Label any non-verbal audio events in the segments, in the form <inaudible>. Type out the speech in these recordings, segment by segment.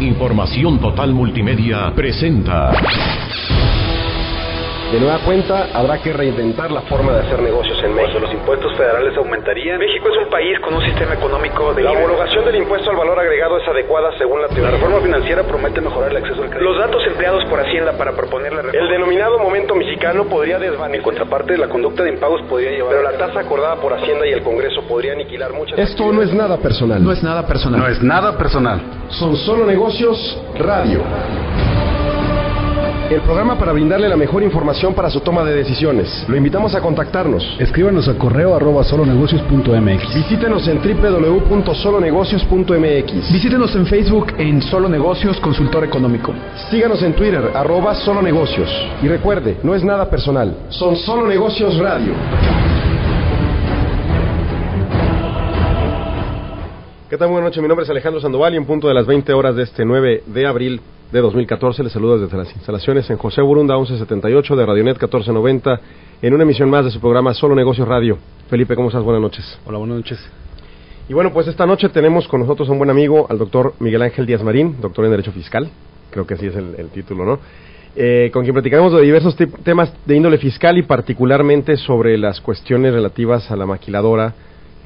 Información Total Multimedia presenta. De nueva cuenta, habrá que reinventar la forma de hacer negocios en México. Los impuestos federales aumentarían. México es un país con un sistema económico de La homologación del impuesto al valor agregado es adecuada según la teoría. La reforma financiera promete mejorar el acceso al crédito. Los datos empleados por Hacienda para proponer la reforma. El denominado momento mexicano podría desvanecer. En contraparte, la conducta de impagos podría llevar. Pero la tasa acordada por Hacienda y el Congreso podría aniquilar muchas. Esto no es nada personal. No es nada personal. No es nada personal. Son solo negocios radio. El programa para brindarle la mejor información para su toma de decisiones. Lo invitamos a contactarnos. Escríbanos a correo arroba solonegocios.mx. Visítenos en www.solonegocios.mx. Visítenos en Facebook en Solo Negocios Consultor Económico. Síganos en Twitter, arroba solo negocios. Y recuerde, no es nada personal. Son solo negocios radio. ¿Qué tal? Buenas noches, mi nombre es Alejandro Sandoval y en punto de las 20 horas de este 9 de abril de 2014 les saludo desde las instalaciones en José Burunda 1178 de Radionet 1490 en una emisión más de su programa Solo Negocios Radio. Felipe, ¿cómo estás? Buenas noches. Hola, buenas noches. Y bueno, pues esta noche tenemos con nosotros a un buen amigo, al doctor Miguel Ángel Díaz Marín, doctor en Derecho Fiscal, creo que así es el, el título, ¿no? Eh, con quien platicaremos de diversos temas de índole fiscal y particularmente sobre las cuestiones relativas a la maquiladora,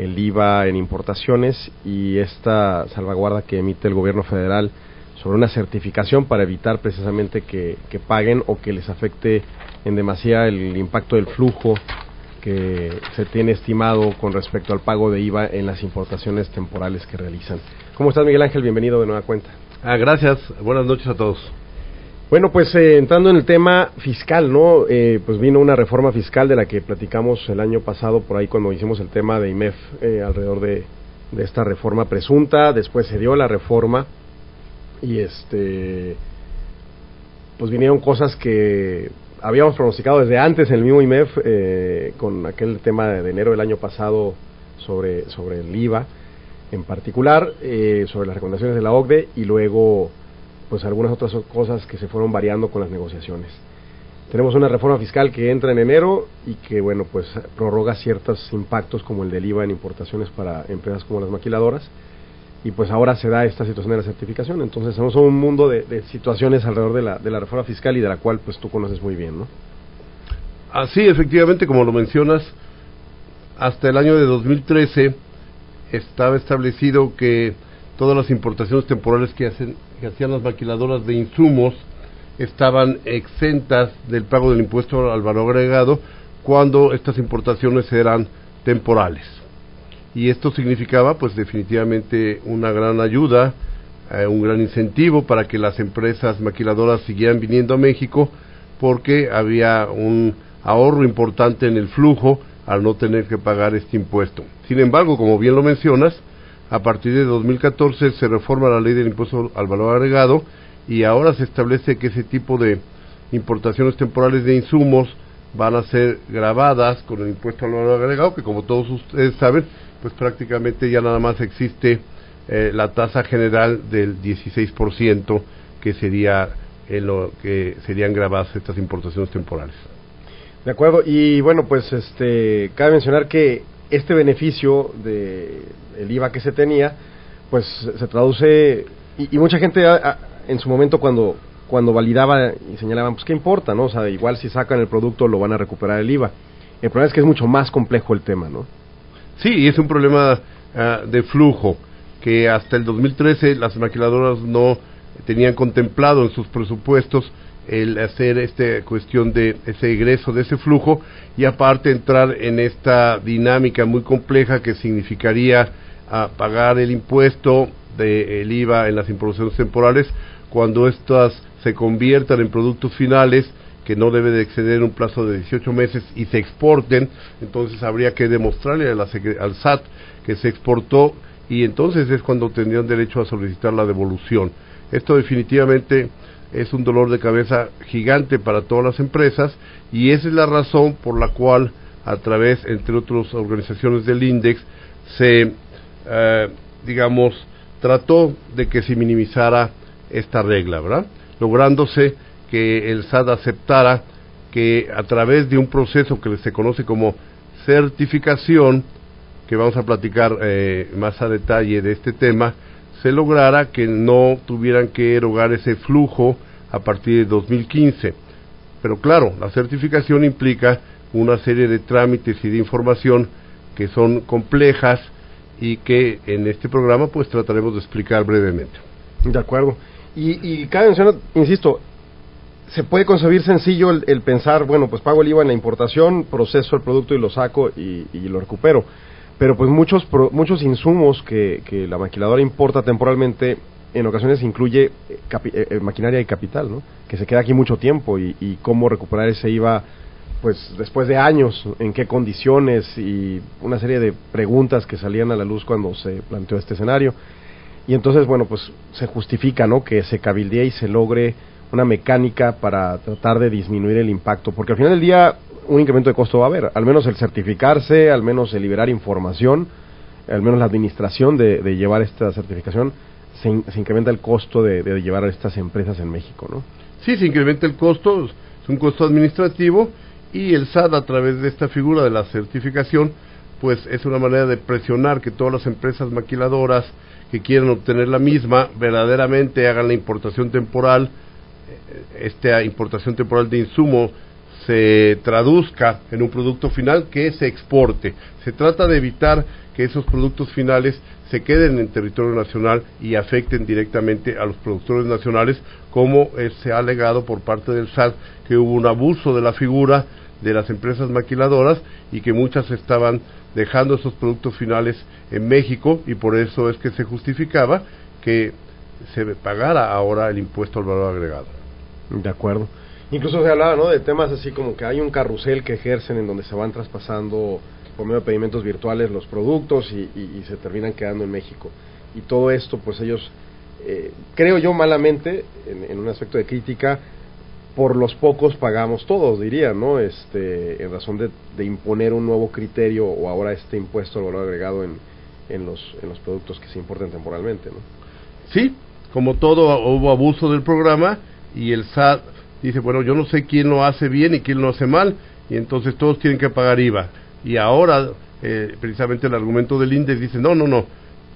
el IVA en importaciones y esta salvaguarda que emite el gobierno federal sobre una certificación para evitar precisamente que, que paguen o que les afecte en demasía el impacto del flujo que se tiene estimado con respecto al pago de IVA en las importaciones temporales que realizan. ¿Cómo estás, Miguel Ángel? Bienvenido de nueva cuenta. Ah, gracias. Buenas noches a todos. Bueno, pues eh, entrando en el tema fiscal, ¿no? Eh, pues vino una reforma fiscal de la que platicamos el año pasado por ahí cuando hicimos el tema de IMEF eh, alrededor de, esta reforma presunta. Después se dio la reforma y este, pues vinieron cosas que habíamos pronosticado desde antes en el mismo IMEF eh, con aquel tema de enero del año pasado sobre sobre el IVA en particular, eh, sobre las recomendaciones de la OCDE y luego pues algunas otras cosas que se fueron variando con las negociaciones. Tenemos una reforma fiscal que entra en enero y que, bueno, pues prorroga ciertos impactos como el del IVA en importaciones para empresas como las maquiladoras. Y pues ahora se da esta situación de la certificación. Entonces tenemos un mundo de, de situaciones alrededor de la, de la reforma fiscal y de la cual pues tú conoces muy bien, ¿no? Así, efectivamente, como lo mencionas, hasta el año de 2013 estaba establecido que todas las importaciones temporales que, hacen, que hacían las maquiladoras de insumos estaban exentas del pago del impuesto al valor agregado cuando estas importaciones eran temporales. Y esto significaba, pues definitivamente, una gran ayuda, eh, un gran incentivo para que las empresas maquiladoras siguieran viniendo a México porque había un ahorro importante en el flujo al no tener que pagar este impuesto. Sin embargo, como bien lo mencionas, a partir de 2014 se reforma la ley del impuesto al valor agregado y ahora se establece que ese tipo de importaciones temporales de insumos van a ser grabadas con el impuesto al valor agregado, que como todos ustedes saben, pues prácticamente ya nada más existe eh, la tasa general del 16% que sería en lo que serían grabadas estas importaciones temporales. De acuerdo, y bueno, pues este cabe mencionar que este beneficio de el IVA que se tenía, pues se traduce y, mucha gente a- en su momento cuando cuando validaba y señalaban, pues qué importa, ¿no? O sea, igual si sacan el producto lo van a recuperar el IVA. El problema es que es mucho más complejo el tema, ¿no? Sí, y es un problema ah, de flujo que hasta el 2013 las maquiladoras no tenían contemplado en sus presupuestos el hacer esta cuestión de ese egreso de ese flujo y aparte entrar en esta dinámica muy compleja que significaría ah, pagar el impuesto del IVA en las importaciones temporales cuando estas se conviertan en productos finales que no debe de exceder un plazo de 18 meses y se exporten, entonces habría que demostrarle a la al SAT que se exportó y entonces es cuando tendrían derecho a solicitar la devolución. Esto definitivamente es un dolor de cabeza gigante para todas las empresas y esa es la razón por la cual a través, entre otras organizaciones del INDEX, se, eh, digamos, trató de que se minimizara esta regla, ¿verdad? Lográndose que el SAT aceptara que a través de un proceso que se conoce como certificación, que vamos a platicar eh, más a detalle de este tema, se lograra que no tuvieran que erogar ese flujo a partir de 2015. Pero claro, la certificación implica una serie de trámites y de información que son complejas y que en este programa pues trataremos de explicar brevemente. De acuerdo. Y, y cabe mencionar, insisto, se puede concebir sencillo el, pensar, bueno, pues pago el IVA en la importación, proceso el producto y lo saco y, lo recupero. Pero pues muchos, muchos insumos que, que, la maquiladora importa temporalmente en ocasiones incluye eh, eh, eh, maquinaria y capital, ¿no? Que se queda aquí mucho tiempo y, y cómo recuperar ese IVA pues después de años, en qué condiciones y una serie de preguntas que salían a la luz cuando se planteó este escenario. Y entonces, bueno, pues se justifica, ¿no? Que se cabildee y se logre una mecánica para tratar de disminuir el impacto, porque al final del día un incremento de costo va a haber, al menos el certificarse, al menos el liberar información, al menos la administración de, llevar esta certificación, se, incrementa el costo de, de, llevar a estas empresas en México, ¿no? Sí, se incrementa el costo, es un costo administrativo y el SAT a través de esta figura de la certificación, pues es una manera de presionar que todas las empresas maquiladoras que quieran obtener la misma verdaderamente hagan la importación temporal, eh, esta importación temporal de insumo se traduzca en un producto final que se exporte. Se trata de evitar que esos productos finales se queden en territorio nacional y afecten directamente a los productores nacionales, como se ha alegado por parte del SAT que hubo un abuso de la figura de las empresas maquiladoras y que muchas estaban dejando esos productos finales en México y por eso es que se justificaba que se pagara ahora el impuesto al valor agregado. De acuerdo. Incluso se hablaba ¿no? de temas así como que hay un carrusel que ejercen en donde se van traspasando por medio de pedimentos virtuales los productos y, se terminan quedando en México. Y todo esto, pues ellos, eh, creo yo malamente, en, un aspecto de crítica, por los pocos pagamos todos, diría, ¿no? Este, en razón de, imponer un nuevo criterio o ahora este impuesto al valor agregado en, en, los, en los productos que se importen temporalmente, ¿no? Sí, como todo hubo abuso del programa y el SAT dice, bueno, yo no sé quién lo hace bien y quién lo hace mal y entonces todos tienen que pagar IVA. Y ahora, eh, precisamente el argumento del INDEX dice, no, no, no,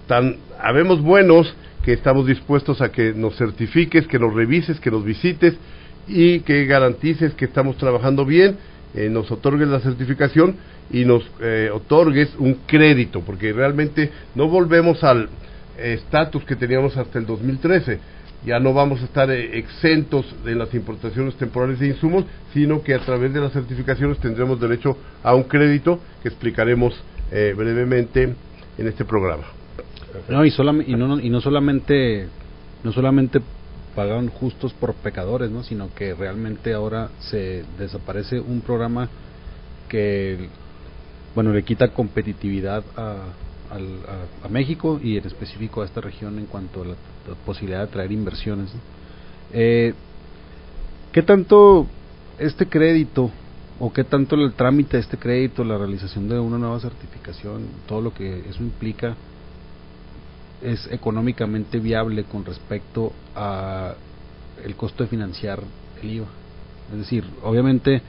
tan, habemos buenos que estamos dispuestos a que nos certifiques, que nos revises, que nos visites y que garantices que estamos trabajando bien, eh, nos otorgues la certificación y nos eh, otorgues un crédito, porque realmente no volvemos al estatus que teníamos hasta el 2013. Ya no vamos a estar eh, exentos de las importaciones temporales de insumos, sino que a través de las certificaciones tendremos derecho a un crédito que explicaremos brevemente en este programa. No, y, y, no, y no solamente no solamente pagaron justos por pecadores, ¿no? Sino que realmente ahora se desaparece un programa que, bueno, le quita competitividad a, a, México y en específico a esta región en cuanto a la, posibilidad de traer inversiones. Eh, ¿Qué tanto este crédito o qué tanto el trámite de este crédito, la realización de una nueva certificación, todo lo que eso implica, es económicamente viable con respecto a el costo de financiar el IVA. Es decir, obviamente,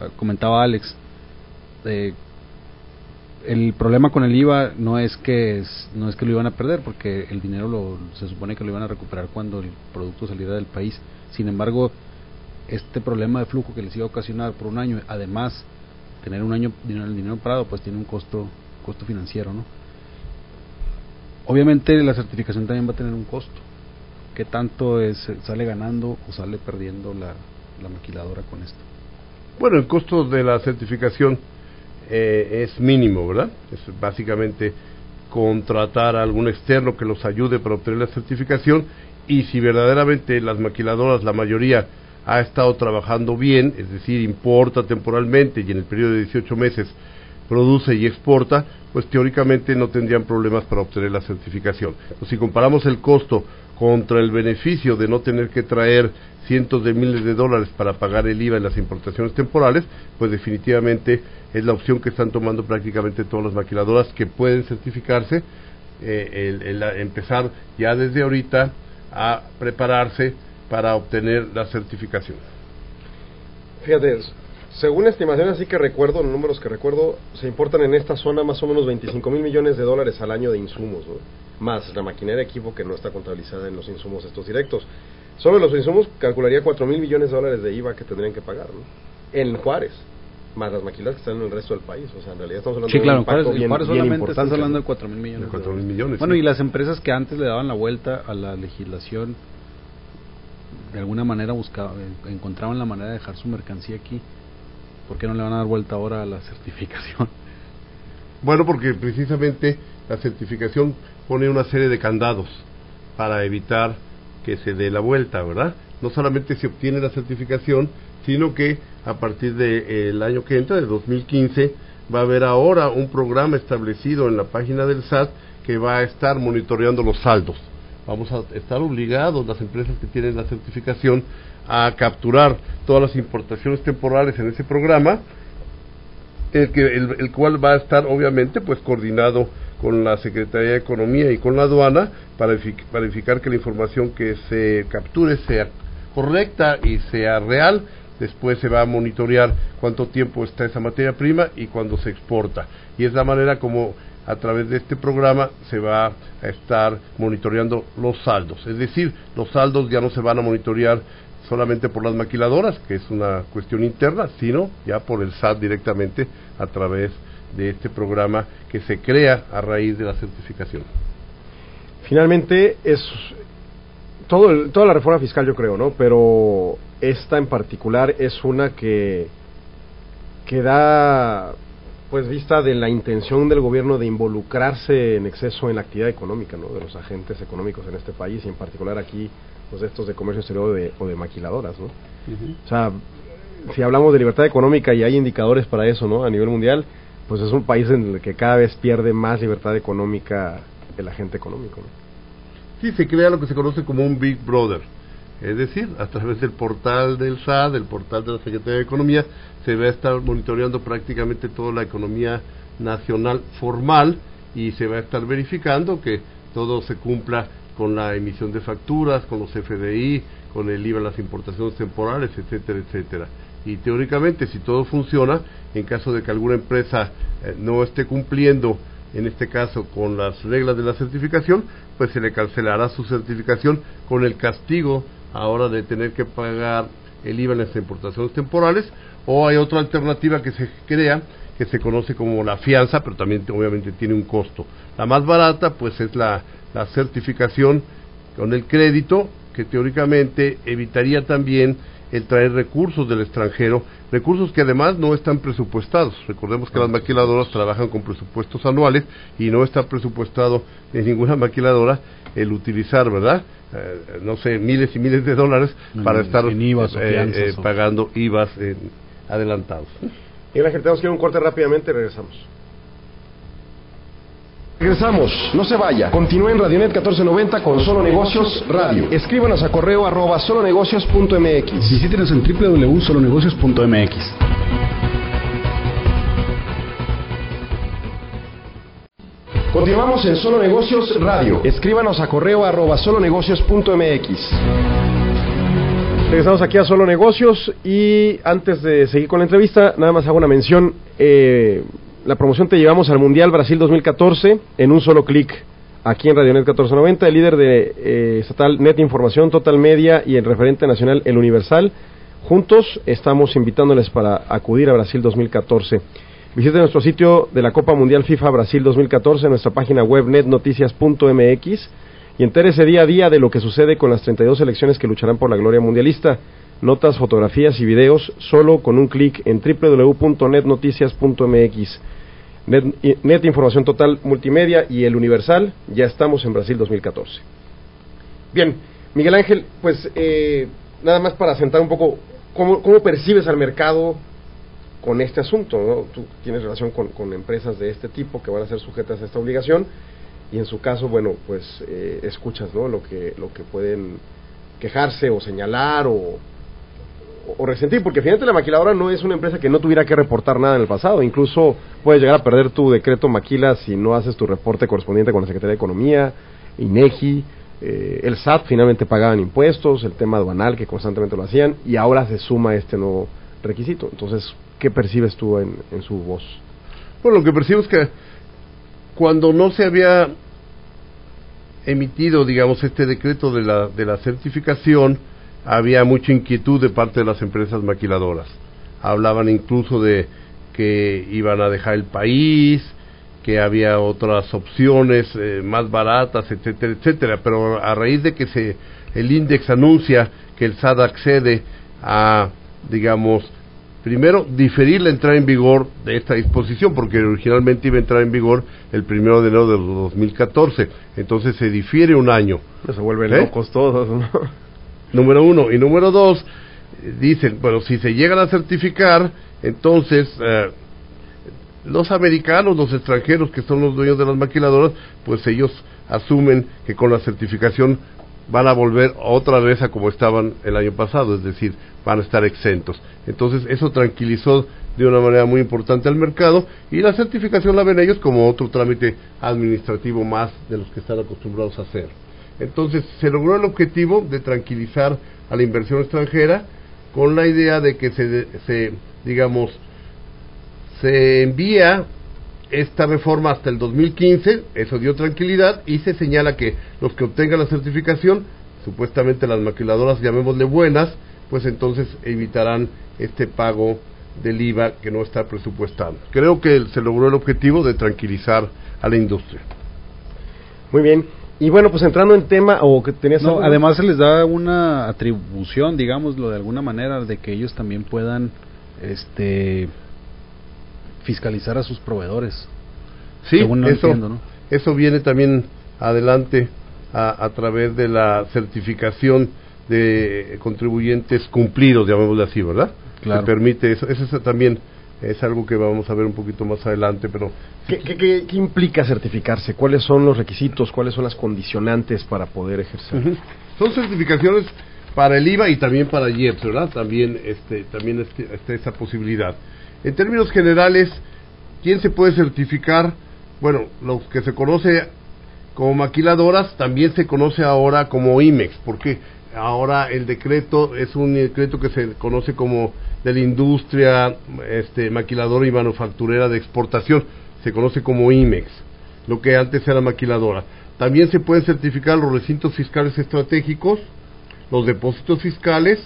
ah, comentaba Alex, eh, el problema con el IVA no es que no es que lo iban a perder porque el dinero lo, se supone que lo iban a recuperar cuando el producto saliera del país. Sin embargo, este problema de flujo que les iba a ocasionar por un año, además tener un año dinero, el dinero parado, pues tiene un costo costo financiero, ¿no? Obviamente la certificación también va a tener un costo. ¿Qué tanto es, sale ganando o sale perdiendo la, maquiladora con esto? Bueno, el costo de la certificación eh, es mínimo, ¿verdad? Es básicamente contratar a algún externo que los ayude para obtener la certificación y si verdaderamente las maquiladoras, la mayoría, ha estado trabajando bien, es decir, importa temporalmente y en el periodo de 18 meses produce y exporta, pues teóricamente no tendrían problemas para obtener la certificación. si comparamos el costo contra el beneficio de no tener que traer cientos de miles de dólares para pagar el IVA en las importaciones temporales, pues definitivamente es la opción que están tomando prácticamente todas las maquiladoras que pueden certificarse, eh, el, empezar ya desde ahorita a prepararse para obtener la certificación. Fíjate, según estimaciones, así que recuerdo, números que recuerdo, se importan en esta zona más o menos 25 mil millones de dólares al año de insumos. Más la maquinaria de equipo que no está contabilizada en los insumos estos directos. Solo los insumos calcularía 4 mil millones de dólares de IVA que tendrían que pagar, ¿no? En Juárez, más las maquilas que están en el resto del país. O sea, en realidad estamos hablando Sí, de claro, un impacto Juárez, bien, Juárez bien solamente estás hablando de 4 mil millones. De de 4 mil dólares. millones, Bueno, sí. y las empresas que antes le daban la vuelta a la legislación, de alguna manera buscaban, encontraban la manera de dejar su mercancía aquí. ¿Por qué no le van a dar vuelta ahora a la certificación? Bueno, porque precisamente la certificación pone una serie de candados para evitar que se dé la vuelta, ¿verdad? No solamente se obtiene la certificación, sino que a partir del año que entra, de 2015, va a haber ahora un programa establecido en la página del SAT que va a estar monitoreando los saldos. Vamos a estar obligados, las empresas que tienen la certificación, a capturar todas las importaciones temporales en ese programa el, que, el, el cual va a estar obviamente pues coordinado con la Secretaría de Economía y con la aduana para verifi- para verificar que la información que se capture sea correcta y sea real. Después se va a monitorear cuánto tiempo está esa materia prima y cuándo se exporta. Y es la manera como a través de este programa se va a estar monitoreando los saldos. Es decir, los saldos ya no se van a monitorear solamente por las maquiladoras, que es una cuestión interna, sino ya por el SAT directamente a través de este programa que se crea a raíz de la certificación. Finalmente es todo el- toda la reforma fiscal yo creo, ¿no? Pero esta en particular es una que que da pues vista de la intención del gobierno de involucrarse en exceso en la actividad económica, ¿no? De los agentes económicos en este país y en particular aquí pues estos de comercio exterior o de, o de maquiladoras, ¿no? O sea, si hablamos de libertad económica y hay indicadores para eso, ¿no? A nivel mundial, pues es un país en el que cada vez pierde más libertad económica el agente económico, ¿no? Sí, se crea lo que se conoce como un Big Brother. Es decir, a través del portal del SAT, del portal de la Secretaría de Economía, se va a estar monitoreando prácticamente toda la economía nacional formal y se va a estar verificando que todo se cumpla con la emisión de facturas, con los FDI, con el IVA las importaciones temporales, etcétera, etcétera. Y teóricamente, si todo funciona, en caso de que alguna empresa eh, no esté cumpliendo en este caso con las reglas de la certificación, pues se le cancelará su certificación con el castigo ahora de tener que pagar el IVA en las importaciones temporales, o hay otra alternativa que se crea que se conoce como la fianza, pero también obviamente tiene un costo. La más barata pues es la, la certificación con el crédito, que teóricamente evitaría también el traer recursos del extranjero, recursos que además no están presupuestados. Recordemos que las maquiladoras trabajan con presupuestos anuales y no está presupuestado en ninguna maquiladora el utilizar, ¿verdad? Eh, no sé, miles y miles de dólares En- para estar en IVAs o eh, fianzas eh, o- pagando IVAs en- adelantados. Y Ángel, tenemos que ir a un corte rápidamente y regresamos. Regresamos, no se vaya. Continúa en Radionet 1490 con Solo Negocios Radio. Escríbanos a correo arroba solonegocios.mx. Visítenos en www.solonegocios.mx. Continuamos en Solo Negocios Radio. Escríbanos a correo arroba solonegocios.mx. Regresamos aquí a Solo Negocios y antes de seguir con la entrevista, nada más hago una mención. Eh, la promoción te llevamos al Mundial Brasil 2014 en un solo clic. Aquí en Radionet 1490, el líder de eh, estatal Net Información, Total Media y el referente nacional El Universal. Juntos estamos invitándoles para acudir a Brasil 2014. Visite nuestro sitio de la Copa Mundial FIFA Brasil 2014, nuestra página web netnoticias.mx y entérese día a día de lo que sucede con las 32 selecciones que lucharán por la gloria mundialista. Notas, fotografías y videos solo con un clic en www.netnoticias.mx. Net, Net Información Total Multimedia y El Universal, ya estamos en Brasil 2014. Bien, Miguel Ángel, pues eh, nada más para sentar un poco, ¿cómo, cómo percibes al mercado con este asunto? ¿no? Tú tienes relación con, con empresas de este tipo que van a ser sujetas a esta obligación y en su caso, bueno, pues eh, escuchas ¿no? lo, que, lo que pueden quejarse o señalar o, o, resentir, porque finalmente la maquiladora no es una empresa que no tuviera que reportar nada en el pasado, incluso puedes llegar a perder tu decreto maquila si no haces tu reporte correspondiente con la Secretaría de Economía, INEGI, eh, el SAT finalmente pagaban impuestos, el tema aduanal que constantemente lo hacían y ahora se suma este nuevo requisito. Entonces, ¿qué percibes tú en, en su voz? Bueno, lo que percibo es que cuando no se había emitido, digamos, este decreto de la, de la certificación, había mucha inquietud de parte de las empresas maquiladoras. Hablaban incluso de que iban a dejar el país, que había otras opciones eh, más baratas, etcétera, etcétera. Pero a raíz de que se el INDEX anuncia que el SAT accede a, digamos, primero diferir la entrada en vigor de esta disposición, porque originalmente iba a entrar en vigor el primero de enero de 2014, entonces se difiere un año. Se vuelven ¿Eh? locos todos, ¿no? Número uno. Y número dos, dicen, bueno, si se llegan a certificar, entonces eh, los americanos, los extranjeros que son los dueños de las maquiladoras, pues ellos asumen que con la certificación van a volver otra vez a como estaban el año pasado, es decir, van a estar exentos. Entonces eso tranquilizó de una manera muy importante al mercado y la certificación la ven ellos como otro trámite administrativo más de los que están acostumbrados a hacer. Entonces se logró el objetivo de tranquilizar a la inversión extranjera con la idea de que se, se digamos, se envía esta reforma hasta el 2015, eso dio tranquilidad y se señala que los que obtengan la certificación, supuestamente las maquiladoras, llamémosle buenas, pues entonces evitarán este pago del IVA que no está presupuestado. Creo que se logró el objetivo de tranquilizar a la industria. Muy bien. Y bueno, pues entrando en tema, o que tenías No, algo? además se les da una atribución, digámoslo de alguna manera, de que ellos también puedan este fiscalizar a sus proveedores. Sí, Según lo eso, entiendo, ¿no? eso viene también adelante a, a través de la certificación de contribuyentes cumplidos, llamémosle así, ¿verdad? Claro. Se permite eso. Eso es también es algo que vamos a ver un poquito más adelante, pero ¿Qué, qué, qué- qué implica certificarse? ¿Cuáles son los requisitos? ¿Cuáles son las condicionantes para poder ejercer? Son certificaciones para el IVA y también para IEPS, ¿verdad? También, este, también este- está esa posibilidad. En términos generales, ¿quién se puede certificar? Bueno, los que se conoce como maquiladoras también se conoce ahora como IMEX, porque ahora el decreto es un decreto que se conoce como de la industria este, maquiladora y manufacturera de exportación, se conoce como IMEX, lo que antes era maquiladora. También se pueden certificar los recintos fiscales estratégicos, los depósitos fiscales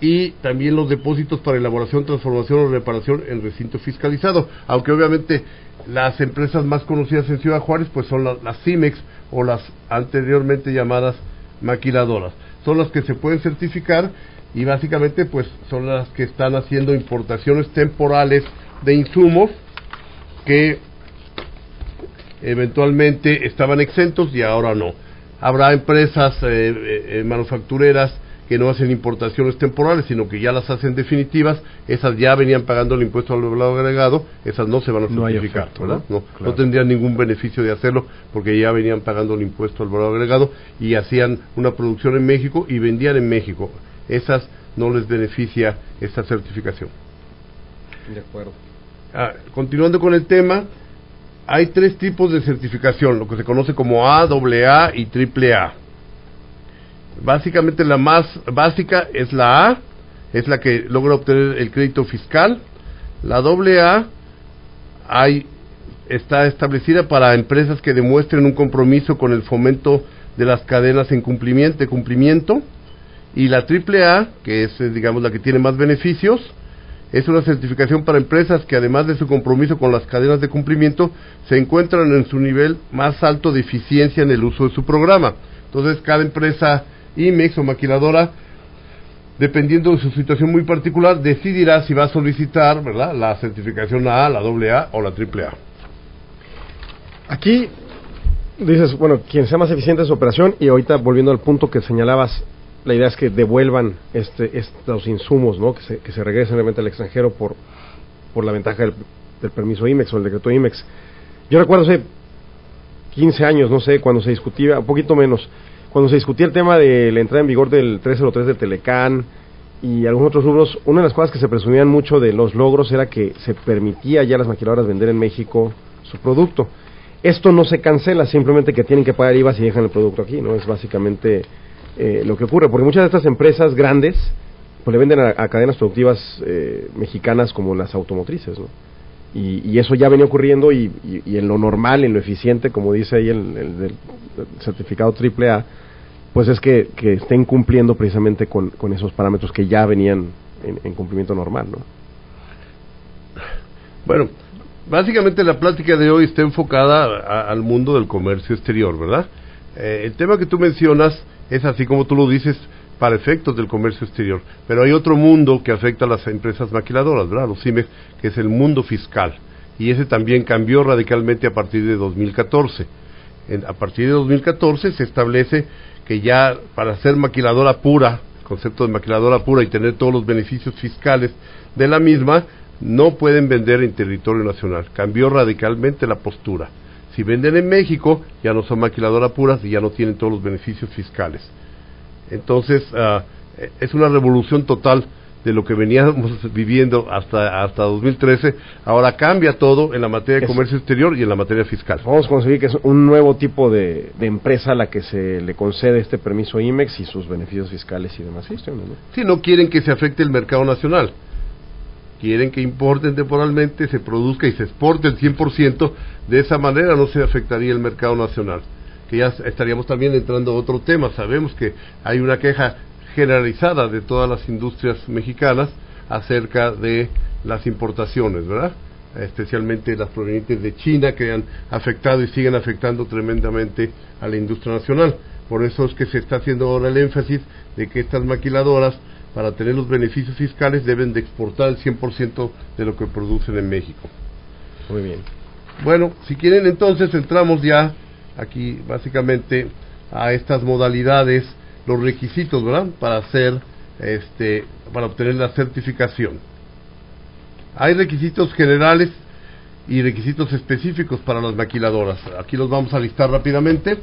y también los depósitos para elaboración, transformación o reparación en recinto fiscalizado. Aunque obviamente las empresas más conocidas en Ciudad Juárez pues son la- las CIMEX o las anteriormente llamadas maquiladoras. Son las que se pueden certificar y básicamente pues son las que están haciendo importaciones temporales de insumos que eventualmente estaban exentos y ahora no. Habrá empresas eh, eh, eh, manufactureras que no hacen importaciones temporales, sino que ya las hacen definitivas, esas ya venían pagando el impuesto al valor agregado, esas no se van a certificar, ¿verdad? ¿no? No, Claro. no tendrían ningún beneficio de hacerlo porque ya venían pagando el impuesto al valor agregado y hacían una producción en México y vendían en México. Esas no les beneficia esta certificación. De acuerdo. Ah, continuando con el tema, hay tres tipos de certificación, lo que se conoce como A, AA y AAA. Básicamente la más básica es la A, es la que logra obtener el crédito fiscal. La AA hay, está establecida para empresas que demuestren un compromiso con el fomento de las cadenas en cumplimiento, de cumplimiento. Y la AAA, que es, eh, digamos, la que tiene más beneficios, es una certificación para empresas que además de su compromiso con las cadenas de cumplimiento, se encuentran en su nivel más alto de eficiencia en el uso de su programa. Entonces, cada empresa IMEX o maquiladora, dependiendo de su situación muy particular, decidirá si va a solicitar ¿verdad? la certificación A, la AA o la AAA. Aquí dices, bueno, quien sea más eficiente en su operación y ahorita volviendo al punto que señalabas, la idea es que devuelvan este, estos insumos, ¿no? Que se, que se regresen realmente al extranjero por, por la ventaja del, del permiso IMEX o el decreto IMEX. Yo recuerdo hace 15 años, no sé, cuando se discutía, un poquito menos, cuando se discutía el tema de la entrada en vigor del 303 de Telecán y algunos otros rubros, una de las cosas que se presumían mucho de los logros era que se permitía ya a las maquiladoras vender en México su producto. Esto no se cancela, simplemente que tienen que pagar IVA si dejan el producto aquí, ¿no? Es básicamente eh, lo que ocurre, porque muchas de estas empresas grandes pues le venden a, cadenas productivas eh, mexicanas como las automotrices. Y, eso ya venía ocurriendo y, en lo normal, en lo eficiente, como dice ahí el, el del certificado AAA, pues es que, que estén cumpliendo precisamente con, esos parámetros que ya venían en, en cumplimiento normal, ¿no? Bueno, básicamente la plática de hoy está enfocada a- al mundo del comercio exterior, ¿verdad? Eh, el tema que tú mencionas es así como tú lo dices para efectos del comercio exterior, pero hay otro mundo que afecta a las empresas maquiladoras, ¿verdad? Los CIMEX, que es el mundo fiscal, y ese también cambió radicalmente a partir de 2014. En- a partir de 2014 se establece que ya para ser maquiladora pura, concepto de maquiladora pura y tener todos los beneficios fiscales de la misma, no pueden vender en territorio nacional. Cambió radicalmente la postura. Si venden en México, ya no son maquiladoras puras y ya no tienen todos los beneficios fiscales. Entonces, eh, es una revolución total de lo que veníamos <laughs> viviendo hasta, hasta 2013. Ahora cambia todo en la materia de Es- comercio exterior y en la materia fiscal. Vamos a conseguir que es un nuevo tipo de, de empresa a la que se le concede este permiso IMEX y sus beneficios fiscales y demás. Sí, no quieren que se afecte el mercado nacional, quieren que importen temporalmente, se produzca y se exporte el 100%, de esa manera no se afectaría el mercado nacional. Que ya estaríamos también entrando a otro tema, sabemos que hay una queja generalizada de todas las industrias mexicanas acerca de las importaciones, ¿verdad? Especialmente las provenientes de China que han afectado y siguen afectando tremendamente a la industria nacional. Por eso es que se está haciendo ahora el énfasis de que estas maquiladoras para tener los beneficios fiscales deben de exportar el 100% de lo que producen en México. Muy bien. Bueno, si quieren entonces entramos ya aquí básicamente a estas modalidades, los requisitos, ¿verdad? Para hacer este para obtener la certificación. Hay requisitos generales y requisitos específicos para las maquiladoras. Aquí los vamos a listar rápidamente.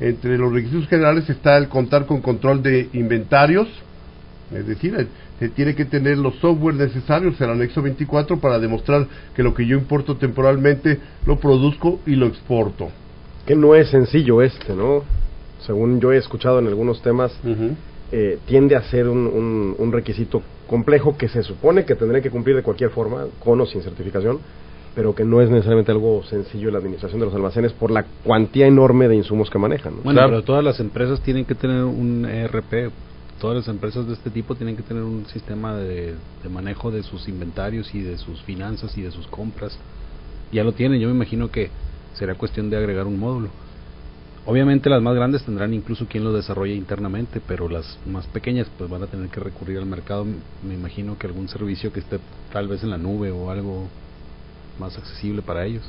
Entre los requisitos generales está el contar con control de inventarios, es decir, eh, se tiene que tener los software necesarios, el anexo 24, para demostrar que lo que yo importo temporalmente lo produzco y lo exporto. Que no es sencillo este, ¿no? Según yo he escuchado en algunos temas, eh, tiende a ser un, un- un requisito complejo que se supone que tendría que cumplir de cualquier forma, con o sin certificación, pero que no es necesariamente algo sencillo en la administración de los almacenes por la cuantía enorme de insumos que manejan. ¿no? Bueno, Claro. pero todas las empresas tienen que tener un ERP. Todas las empresas de este tipo tienen que tener un sistema de, manejo de sus inventarios y de sus finanzas y de sus compras. Ya lo tienen, yo me imagino que será cuestión de agregar un módulo. Obviamente las más grandes tendrán incluso quien lo desarrolle internamente, pero las más pequeñas pues van a tener que recurrir al mercado. Me imagino que algún servicio que esté tal vez en la nube o algo más accesible para ellos.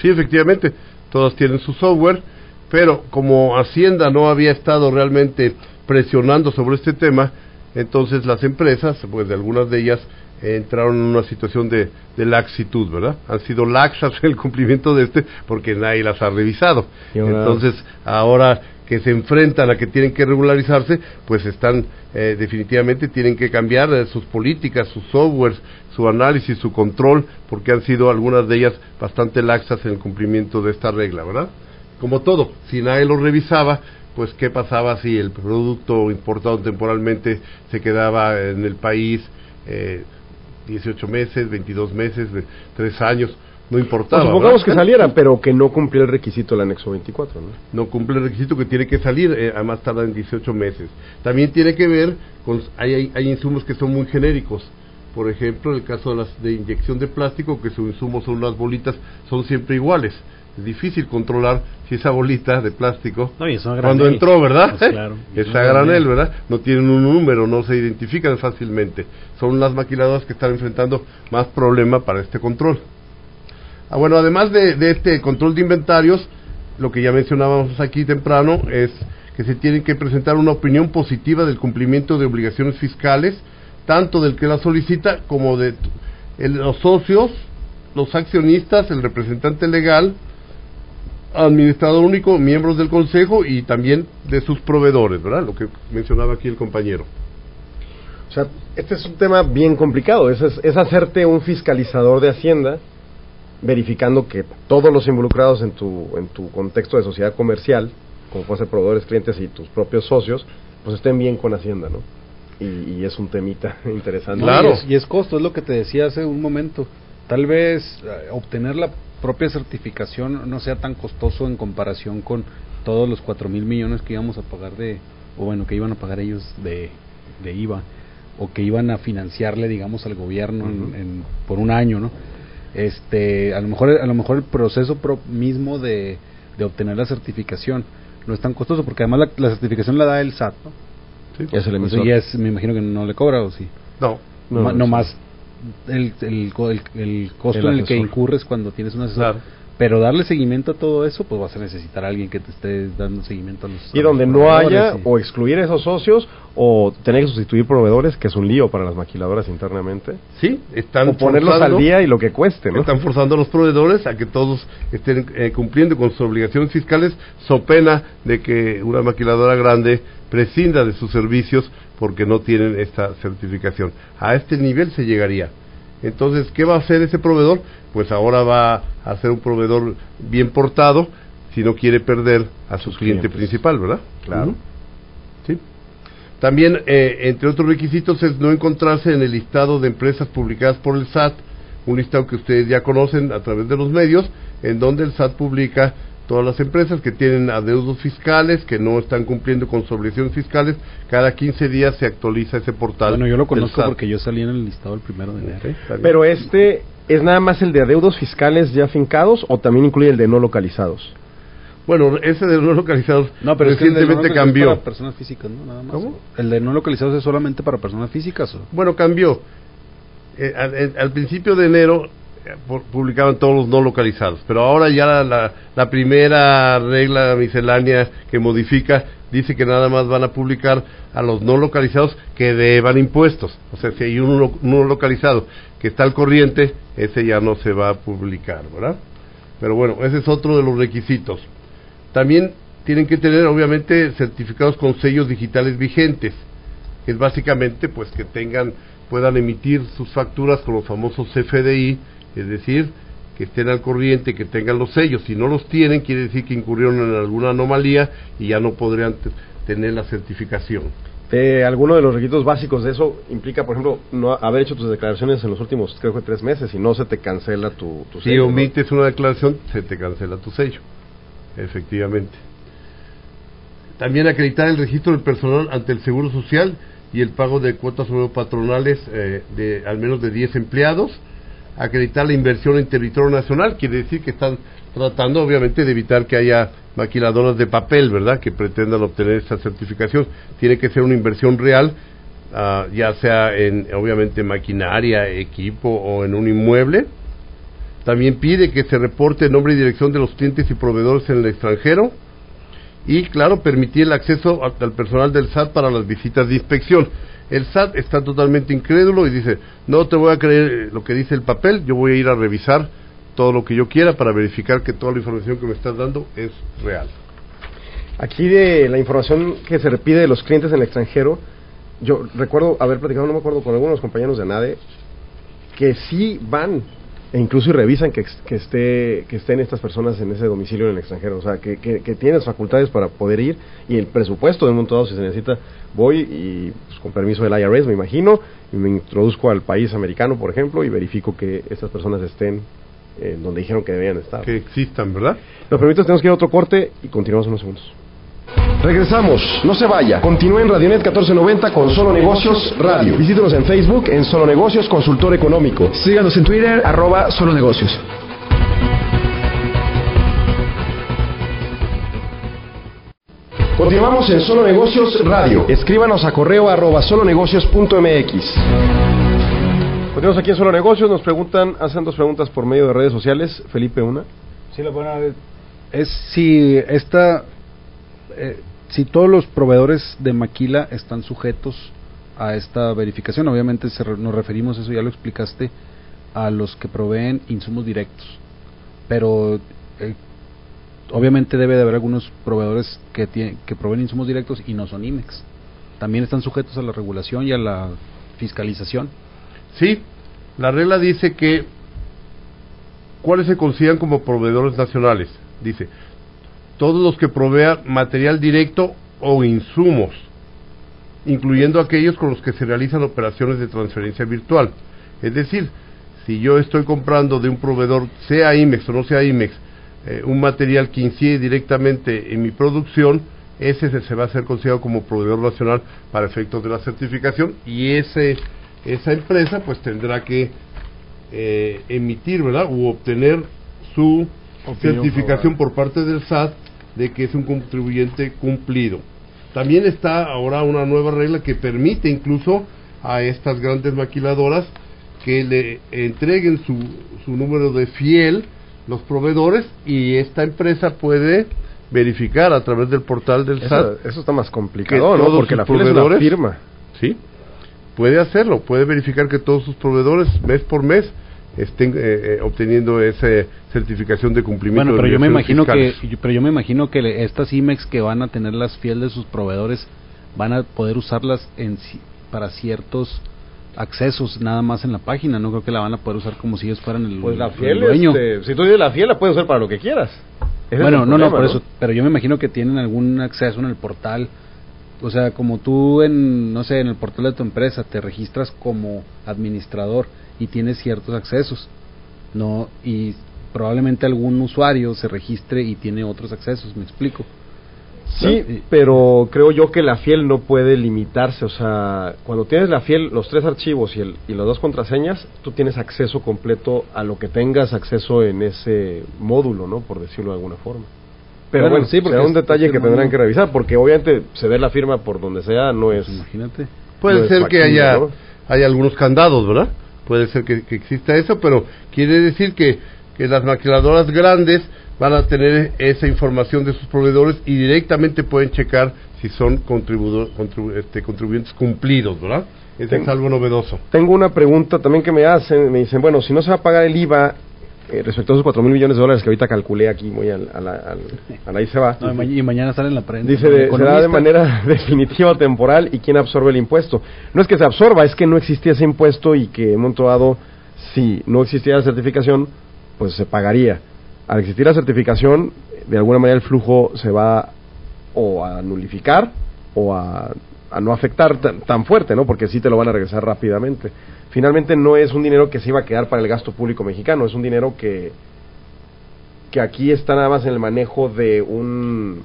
Sí, efectivamente, todas tienen su software, pero como Hacienda no había estado realmente presionando sobre este tema, entonces las empresas, pues de algunas de ellas, entraron en una situación de, de laxitud, ¿verdad? Han sido laxas en el cumplimiento de este porque nadie las ha revisado. Entonces, ahora que se enfrentan a que tienen que regularizarse, pues están eh, definitivamente tienen que cambiar eh, sus políticas, sus softwares, su análisis, su control, porque han sido algunas de ellas bastante laxas en el cumplimiento de esta regla, ¿verdad? Como todo, si nadie lo revisaba, pues qué pasaba si el producto importado temporalmente se quedaba en el país eh, 18 meses, 22 meses, de 3 años, no importaba. Pues supongamos ¿verdad? que saliera, pero que no cumpliera el requisito del anexo 24, ¿no? no cumple el requisito que tiene que salir, eh, además tarda en 18 meses. También tiene que ver con, hay, hay, hay insumos que son muy genéricos. Por ejemplo, en el caso de las de inyección de plástico, que sus insumos son unas bolitas, son siempre iguales. Es difícil controlar si esa bolita de plástico, No, y cuando entró, ¿verdad? Pues claro, <laughs> y eso Está a a granel, granel. ¿verdad? No tienen un número, no se identifican fácilmente. Son las maquiladoras que están enfrentando más problema para este control. Ah, bueno, además de, de este control de inventarios, lo que ya mencionábamos aquí temprano es que se tiene que presentar una opinión positiva del cumplimiento de obligaciones fiscales, tanto del que la solicita como de los socios, los accionistas, el representante legal, administrador único, miembros del consejo y también de sus proveedores, ¿verdad? Lo que mencionaba aquí el compañero. O sea, este es un tema bien complicado. Es, es, es hacerte un fiscalizador de Hacienda, verificando que todos los involucrados en tu, en tu contexto de sociedad comercial, como pueden ser proveedores, clientes y tus propios socios, pues estén bien con Hacienda, ¿no? Y, y es un temita <laughs> interesante. Claro. Y es, y es costo, es lo que te decía hace un momento. tal vez eh, obtener la propia certificación no sea tan costoso en comparación con todos los cuatro mil millones que íbamos a pagar de, o bueno, que iban a pagar ellos de, de IVA, o que iban a financiarle, digamos, al gobierno en- en- por un año, ¿no? Este, a lo mejor, a lo mejor el proceso pro- mismo de, de obtener la certificación no es tan costoso, porque además la, la certificación la da el SAT, ¿no? Sí. Es el Eso emisor. ya es, me imagino que no le cobra, o sí. No, No, Ma- no, más el, el, co- el, el costo El en el que incurres cuando tienes un asesor. Claro. Pero darle seguimiento a todo eso, pues vas a necesitar a alguien que te esté dando seguimiento a los Y a donde los no haya y- o excluir a esos socios o tener que sustituir proveedores, que es un lío para las maquiladoras internamente. sí, están O ponerlos forzando- al día y lo que cueste, ¿no? Están forzando a los proveedores a que todos estén eh, cumpliendo con sus obligaciones fiscales, so pena de que una maquiladora grande prescinda de sus servicios porque no tienen esta certificación. A este nivel se llegaría. Entonces, ¿qué va a hacer ese proveedor? Pues ahora va a ser un proveedor bien portado si no quiere perder a su cliente clientes. principal, ¿verdad? Claro. Sí. También, eh, entre otros requisitos, es no encontrarse en el listado de empresas publicadas por el SAT, un listado que ustedes ya conocen a través de los medios, en donde el SAT publica todas las empresas que tienen adeudos fiscales, que no están cumpliendo con sus obligaciones fiscales. Cada 15 días se actualiza ese portal. Bueno, yo lo conozco porque yo salí en el listado el primero de enero. Pero este es nada más el de adeudos fiscales ya fincados o también incluye el de no localizados. Bueno, ese de no localizados No, pero es que el de no recientemente es cambió. para personas físicas, ¿no? Nada más. ¿Cómo? El de no localizados es solamente para personas físicas. ¿o? Bueno, cambió. Eh, al, el- al principio de enero eh, publicaban todos los no localizados, pero ahora ya la, la- la primera regla miscelánea que modifica dice que nada más van a publicar a los no localizados que deban impuestos. O sea, si hay uno no localizado que está al corriente, ese ya no se va a publicar, ¿verdad? Pero bueno, ese es otro de los requisitos. También tienen que tener, obviamente, certificados con sellos digitales vigentes que es básicamente pues que tengan puedan emitir sus facturas con los famosos CFDI, es decir, que estén al corriente, que tengan los sellos. Si no los tienen, quiere decir que incurrieron en alguna anomalía y ya no podrían tener la certificación. Eh, alguno de los requisitos básicos de eso implica, por ejemplo, no haber hecho tus declaraciones en los últimos, creo que tres meses y no se te cancela tu, tu Si sello, ¿no? omites una declaración, se te cancela tu sello. Efectivamente. También acreditar el registro del personal ante el Seguro Social y el pago de cuotas patronales eh, de al menos de 10 empleados. Acreditar la inversión en territorio nacional, quiere decir que están tratando obviamente de evitar que haya maquiladoras de papel, ¿verdad? Que pretendan obtener esa certificación. Tiene que ser una inversión real, ah, ya sea en obviamente maquinaria, equipo o en un inmueble. También pide que se reporte el nombre y dirección de los clientes y proveedores en el extranjero. Y, claro, permitir el acceso al personal del SAT para las visitas de inspección. El SAT está totalmente incrédulo y dice, no te voy a creer eh, lo que dice el papel, yo voy a ir a revisar todo lo que yo quiera para verificar que toda la información que me estás dando es real. Aquí de la información que se pide de los clientes en el extranjero, yo recuerdo haber platicado, no me acuerdo, con algunos compañeros de ANADE, que sí van e incluso y revisan que, esté, que estén estas personas en ese domicilio en el extranjero. O sea, que, que, que tienes facultades para poder ir y el presupuesto de un montado, si se necesita, voy y pues, con permiso del IRS, me imagino, y me introduzco al país americano, por ejemplo, y verifico que estas personas estén en donde dijeron que debían estar. Que existan, ¿verdad? Nos permites, tenemos que ir a otro corte y continuamos unos segundos. Regresamos, no se vaya. Continúa en Radionet 1490 con Solo Negocios Radio. Visítenos en Facebook en Solo Negocios Consultor Económico. Síganos en Twitter, arroba solo negocios. Continuamos en Solo Negocios Radio. Escríbanos a correo arroba solonegocios.mx. Continuamos aquí en Solo Negocios, nos preguntan, hacen dos preguntas por medio de redes sociales. Felipe, una. Sí, la buena es si esta, eh, si todos los proveedores de maquila están sujetos a esta verificación. Obviamente se re- nos referimos, eso ya lo explicaste, a los que proveen insumos directos. Pero eh, obviamente debe de haber algunos proveedores que, tie- que proveen insumos directos y no son IMEX. También están sujetos a la regulación y a la fiscalización. Sí, la regla dice que cuáles se consideran como proveedores nacionales. Dice, todos los que provean material directo o insumos, incluyendo aquellos con los que se realizan operaciones de transferencia virtual. Es decir, si yo estoy comprando de un proveedor, sea IMEX o no sea IMEX, eh, un material que incide directamente en mi producción, ese se, se va a ser considerado como proveedor nacional para efectos de la certificación y ese esa empresa pues tendrá que eh, emitir, ¿verdad? U obtener su certificación por parte del SAT de que es un contribuyente cumplido. También está ahora una nueva regla que permite incluso a estas grandes maquiladoras que le entreguen su, su número de fiel los proveedores y esta empresa puede verificar a través del portal del Eso, SAT eso está más complicado, ¿no? Porque la proveedores- firma. Sí, puede hacerlo, puede verificar que todos sus proveedores mes por mes estén eh, eh, obteniendo esa certificación de cumplimiento. Bueno, de pero yo me imagino que fiscales. yo- pero yo me imagino que le- estas IMEX que van a tener las fiel de sus proveedores van a poder usarlas en para ciertos accesos nada más en la página, no creo que la van a poder usar como si ellos fueran el, Pues la el fiel, dueño. este, si tú dices la fiel, la puedes usar para lo que quieras. Ese bueno, no, no, por eso, pero yo me imagino que tienen algún acceso en el portal. O sea, como tú en, no sé, en el portal de tu empresa te registras como administrador y tienes ciertos accesos. No, y probablemente algún usuario se registre y tiene otros accesos, me explico. Sí, pero creo yo que la fiel no puede limitarse. O sea, cuando tienes la fiel, los tres archivos y, el, y las dos contraseñas, tú tienes acceso completo a lo que tengas acceso en ese módulo, ¿no? Por decirlo de alguna forma. Pero Bueno, bueno, sí, porque será un detalle que tendrán no- que revisar, porque obviamente ceder la firma por donde sea no es... Imagínate. Puede no ser que haya, ¿no? haya algunos candados, ¿verdad? Puede ser que, que exista eso, pero quiere decir que, que las maquiladoras grandes van a tener esa información de sus proveedores y directamente pueden checar si son contribu- este, contribuyentes cumplidos, ¿verdad? Eso es algo novedoso. Tengo una pregunta también que me hacen, me dicen, bueno, si no se va a pagar el IVA eh, respecto a esos 4 mil millones de dólares que ahorita calculé aquí, muy al, a la, al- al ahí se va. No, y ma- y mañana sale en la prensa. Dice, de, será de manera <laughs> definitiva o temporal y quién absorbe el impuesto. No es que se absorba, es que no existía ese impuesto y que en un momento dado, si no existía la certificación, pues se pagaría. Al existir la certificación, de alguna manera el flujo se va o a nulificar o a, a no afectar tan, tan fuerte, ¿no? Porque sí te lo van a regresar rápidamente. Finalmente no es un dinero que se iba a quedar para el gasto público mexicano, es un dinero que que aquí está nada más en el manejo de un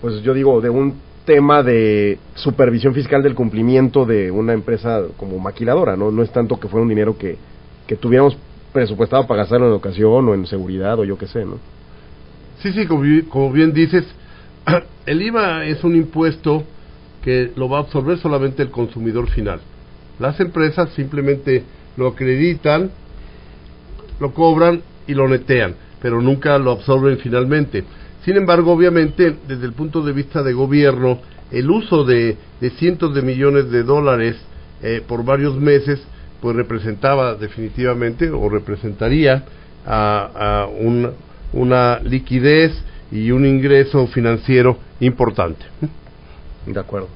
pues yo digo, de un tema de supervisión fiscal del cumplimiento de una empresa como maquiladora, ¿no? No es tanto que fuera un dinero que, que tuviéramos presupuestado para gastarlo en educación o en seguridad o yo qué sé, ¿no? Sí, sí, como, como bien dices, <clears throat> el IVA es un impuesto que lo va a absorber solamente el consumidor final. Las empresas simplemente lo acreditan, lo cobran y lo netean, pero nunca lo absorben finalmente. Sin embargo, obviamente, desde el punto de vista de gobierno, el uso de, de cientos de millones de dólares eh, por varios meses, pues representaba definitivamente o representaría a, a un- una liquidez y un ingreso financiero importante. De acuerdo.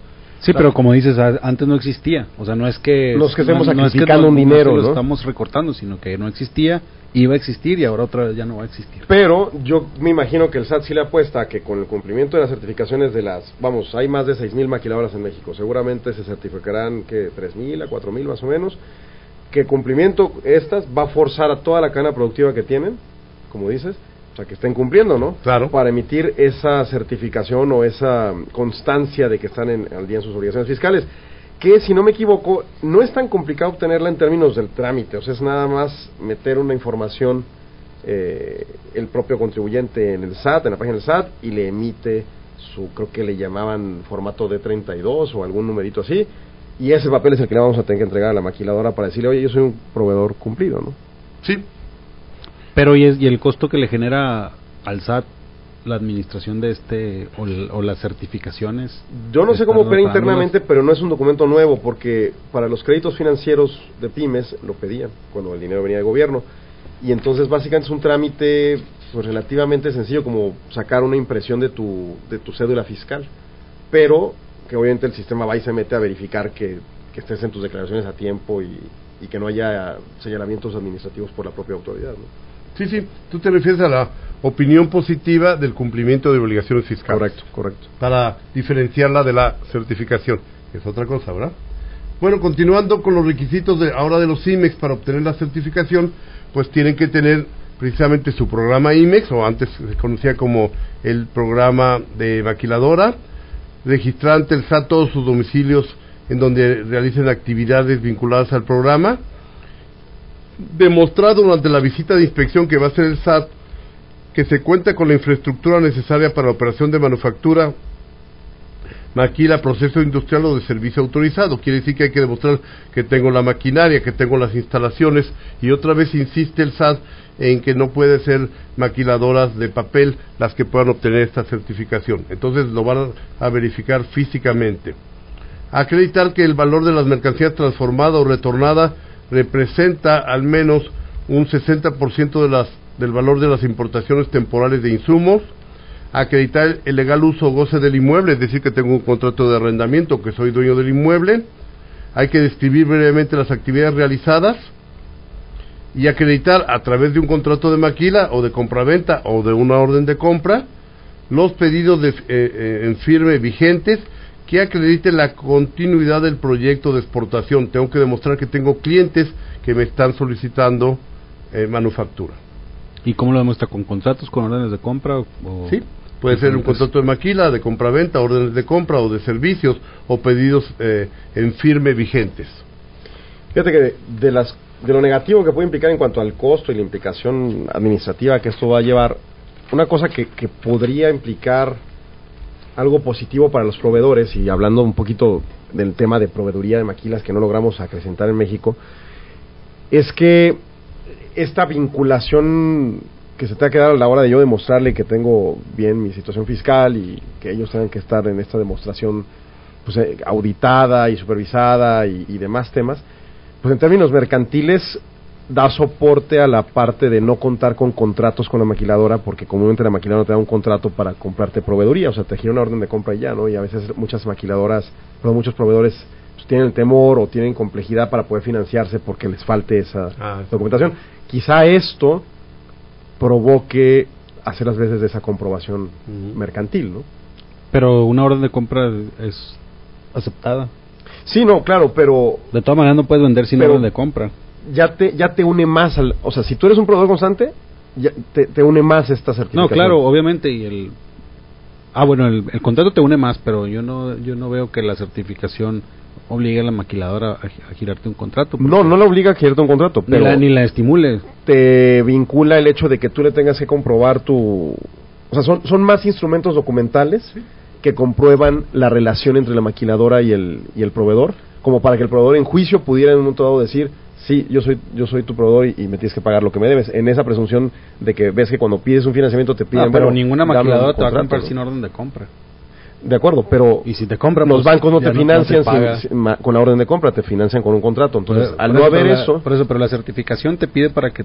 Sí, pero como dices, antes no existía. O sea, no es que... No es que estemos no es que dinero, lo estamos recortando, sino que no existía, iba a existir y ahora otra vez ya no va a existir. Pero yo me imagino que el SAT sí le apuesta a que con el cumplimiento de las certificaciones de las, vamos, hay más de 6.000 maquiladoras en México, seguramente se certificarán que 3.000 a 4.000 más o menos, que cumplimiento estas va a forzar a toda la cadena productiva que tienen, como dices, o sea, que estén cumpliendo, ¿no? Claro. Para emitir esa certificación o esa constancia de que están en, al día en sus obligaciones fiscales. Que, si no me equivoco, no es tan complicado obtenerla en términos del trámite, o sea, es nada más meter una información eh, el propio contribuyente en el SAT, en la página del SAT, y le emite su, creo que le llamaban formato D32 o algún numerito así, y ese papel es el que le vamos a tener que entregar a la maquiladora para decirle, oye, yo soy un proveedor cumplido, ¿no? Sí, Pero ¿y, es- y el costo que le genera al SAT la administración de este o, las certificaciones? Yo no sé cómo opera internamente, pero no es un documento nuevo, porque para los créditos financieros de pymes lo pedían cuando el dinero venía del gobierno. Y entonces básicamente es un trámite pues, relativamente sencillo, como sacar una impresión de tu, de tu cédula fiscal. Pero que obviamente el sistema va y se mete a verificar que, que estés en tus declaraciones a tiempo y, y que no haya señalamientos administrativos por la propia autoridad. ¿no? Sí, sí. Tú te refieres a la opinión positiva del cumplimiento de obligaciones fiscales. Correcto, correcto. Para diferenciarla de la certificación, que es otra cosa, ¿verdad? Bueno, continuando con los requisitos de ahora de los IMEX para obtener la certificación, pues tienen que tener precisamente su programa IMEX, o antes se conocía como el programa de maquiladora, registrar ante el SAT todos sus domicilios en donde realicen actividades vinculadas al programa, demostrar durante la visita de inspección que va a hacer el SAT que se cuenta con la infraestructura necesaria para la operación de manufactura, maquila, proceso industrial o de servicio autorizado. Quiere decir que hay que demostrar que tengo la maquinaria, que tengo las instalaciones y otra vez insiste el SAT en que no puede ser maquiladoras de papel las que puedan obtener esta certificación. Entonces lo van a verificar físicamente. Acreditar que el valor de las mercancías transformada o retornada representa al menos un 60% de las, del valor de las importaciones temporales de insumos, acreditar el legal uso o goce del inmueble, es decir, que tengo un contrato de arrendamiento, que soy dueño del inmueble, hay que describir brevemente las actividades realizadas y acreditar a través de un contrato de maquila o de compraventa o de una orden de compra los pedidos de, eh, eh, en firme vigentes que acredite la continuidad del proyecto de exportación. Tengo que demostrar que tengo clientes que me están solicitando eh, manufactura. ¿Y cómo lo demuestra? ¿Con contratos, con órdenes de compra? O... Sí, puede ser un contrato de maquila, de compra-venta, órdenes de compra o de servicios o pedidos eh, en firme vigentes. Fíjate que de, las, de lo negativo que puede implicar en cuanto al costo y la implicación administrativa que esto va a llevar, una cosa que, que podría implicar algo positivo para los proveedores y hablando un poquito del tema de proveeduría de maquilas que no logramos acrecentar en México, es que esta vinculación que se te ha quedado a la hora de yo demostrarle que tengo bien mi situación fiscal y que ellos tengan que estar en esta demostración pues, eh, auditada y supervisada y, y demás temas, pues en términos mercantiles da soporte a la parte de no contar con contratos con la maquiladora, porque comúnmente la maquiladora te da un contrato para comprarte proveeduría, o sea, te gira una orden de compra y ya, ¿no? Y a veces muchas maquiladoras, pero muchos proveedores pues, tienen el temor o tienen complejidad para poder financiarse porque les falte esa Ah, sí. documentación. Quizá esto provoque hacer las veces de esa comprobación mercantil, ¿no? Pero una orden de compra es aceptada. Sí, no, claro, pero De todas maneras no puedes vender sin Pero- orden de compra. Ya te, ya te une más al, o sea, si tú eres un proveedor constante, ya te, te une más esta certificación. No, claro, obviamente y el Ah, bueno, el, el contrato te une más, pero yo no yo no veo que la certificación obligue a la maquiladora a, gi- a girarte un contrato. No, no la obliga a girarte un contrato, ni pero la, ni la estimule. te vincula el hecho de que tú le tengas que comprobar tu... O sea, son, son más instrumentos documentales que comprueban la relación entre la maquiladora y el, y el proveedor, como para que el proveedor en juicio pudiera en un momento dado decir, sí, yo soy, yo soy tu proveedor y, y me tienes que pagar lo que me debes. En esa presunción de que ves que cuando pides un financiamiento te piden... No, pero bueno, ninguna maquiladora te va a comprar ¿no? sin orden de compra. De acuerdo, pero Y si te compra, los pues, bancos no te financian sin- con la orden de compra, te financian con un contrato. Entonces, Por- al por no eso, haber la- eso... por eso, pero la certificación te pide para que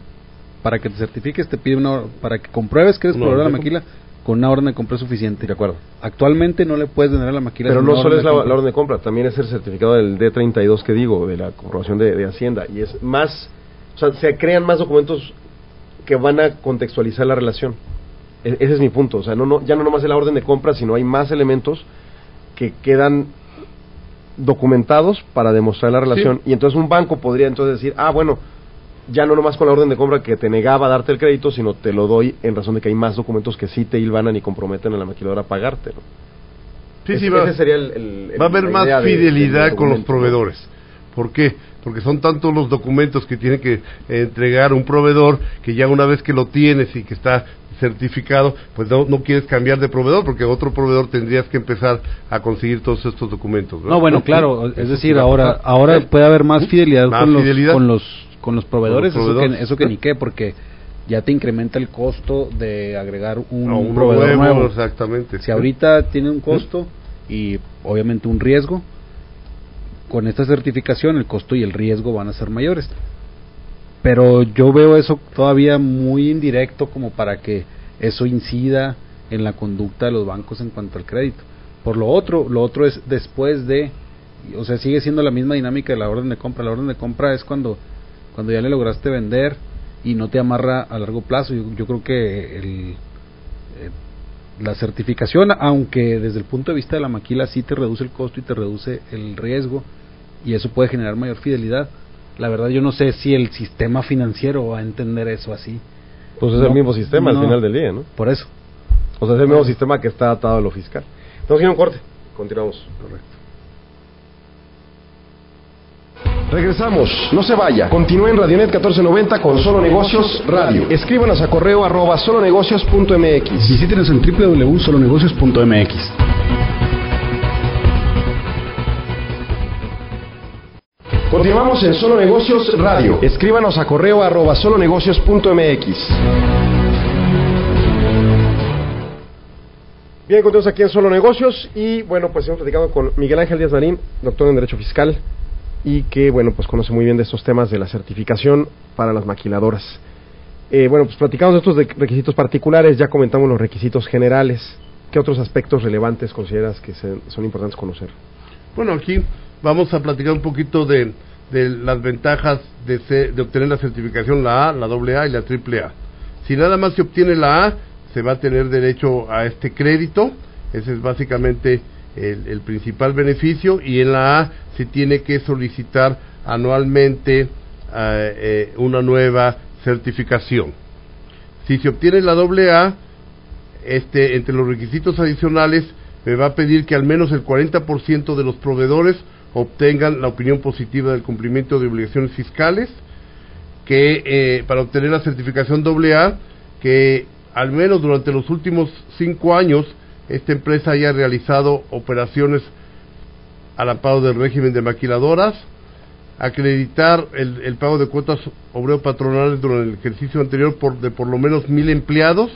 para que te certifiques te pide una para que compruebes que eres Una proveedor de la maquila con una orden de compra suficiente. De acuerdo. Actualmente no le puedes vender a la maquila. Pero no solo es la, orden de compra, también es el certificado del D32 que digo, de la comprobación de, de Hacienda. Y es más, o sea, se crean más documentos que van a contextualizar la relación. E- ese es mi punto. O sea, no, no, ya no nomás es la orden de compra, sino hay más elementos que quedan documentados para demostrar la relación. Y entonces un banco podría entonces decir, ah, bueno, ya no nomás con la orden de compra que te negaba a darte el crédito, sino te lo doy en razón de que hay más documentos que sí te hilvanan y comprometen a la maquiladora a pagarte. ¿no? Sí, sí, va, ese sería el- el- el- va a haber más de- fidelidad del con los proveedores. ¿Por qué? Porque son tantos los documentos que tiene que entregar un proveedor que ya una vez que lo tienes y que está certificado, pues no, no quieres cambiar de proveedor porque otro proveedor tendrías que empezar a conseguir todos estos documentos. No, bueno, claro, es decir, ahora ahora puede haber más fidelidad, Más con, los, fidelidad. con los con los proveedores, Con los eso que eso que ni qué porque ya te incrementa el costo de agregar un, No, uno proveedor nuevo, nuevo. Exactamente. Si ahorita tiene un costo y obviamente un riesgo, con esta certificación el costo y el riesgo van a ser mayores. Pero yo veo eso todavía muy indirecto como para que eso incida en la conducta de los bancos en cuanto al crédito. Por lo otro, lo otro es después de, o sea, sigue siendo la misma dinámica de la orden de compra. La orden de compra es cuando, cuando ya le lograste vender y no te amarra a largo plazo. Yo, yo creo que el, eh, la certificación, aunque desde el punto de vista de la maquila sí te reduce el costo y te reduce el riesgo, y eso puede generar mayor fidelidad. La verdad yo no sé si el sistema financiero va a entender eso así. Pues es No, el mismo sistema no. al final del día, ¿no? Por eso. O sea, es el mismo sistema que está atado a lo fiscal. Haciendo un corte. Continuamos. Correcto. Regresamos, no se vaya. Continúe en Radionet 1490 con Solo Negocios Radio. Escríbanos a correo arroba solonegocios.mx. Visítenos en www.solonegocios.mx. Continuamos en Solo Negocios Radio. Escríbanos a correo arroba solonegocios.mx. Bien, continuamos aquí en Solo Negocios y bueno, pues hemos platicado con Miguel Ángel Díaz Marín, doctor en Derecho Fiscal y que bueno, pues conoce muy bien de estos temas de la certificación para las maquiladoras. Eh, bueno, pues platicamos de estos de- requisitos particulares, ya comentamos los requisitos generales. ¿Qué otros aspectos relevantes consideras que se- son importantes conocer? Bueno, aquí vamos a platicar un poquito de, las ventajas de, de obtener la certificación, la A, la AA y la AAA. Si nada más se obtiene la A, se va a tener derecho a este crédito. Ese es básicamente el, principal beneficio. Y en la A se tiene que solicitar anualmente eh, eh, una nueva certificación. Si se obtiene la AA, este, entre los requisitos adicionales, me va a pedir que al menos el 40% de los proveedores obtengan la opinión positiva del cumplimiento de obligaciones fiscales, que eh, para obtener la certificación AA, que al menos durante los últimos cinco años esta empresa haya realizado operaciones al amparo del régimen de maquiladoras, acreditar el, pago de cuotas obrero-patronales durante el ejercicio anterior por, de por lo menos mil empleados,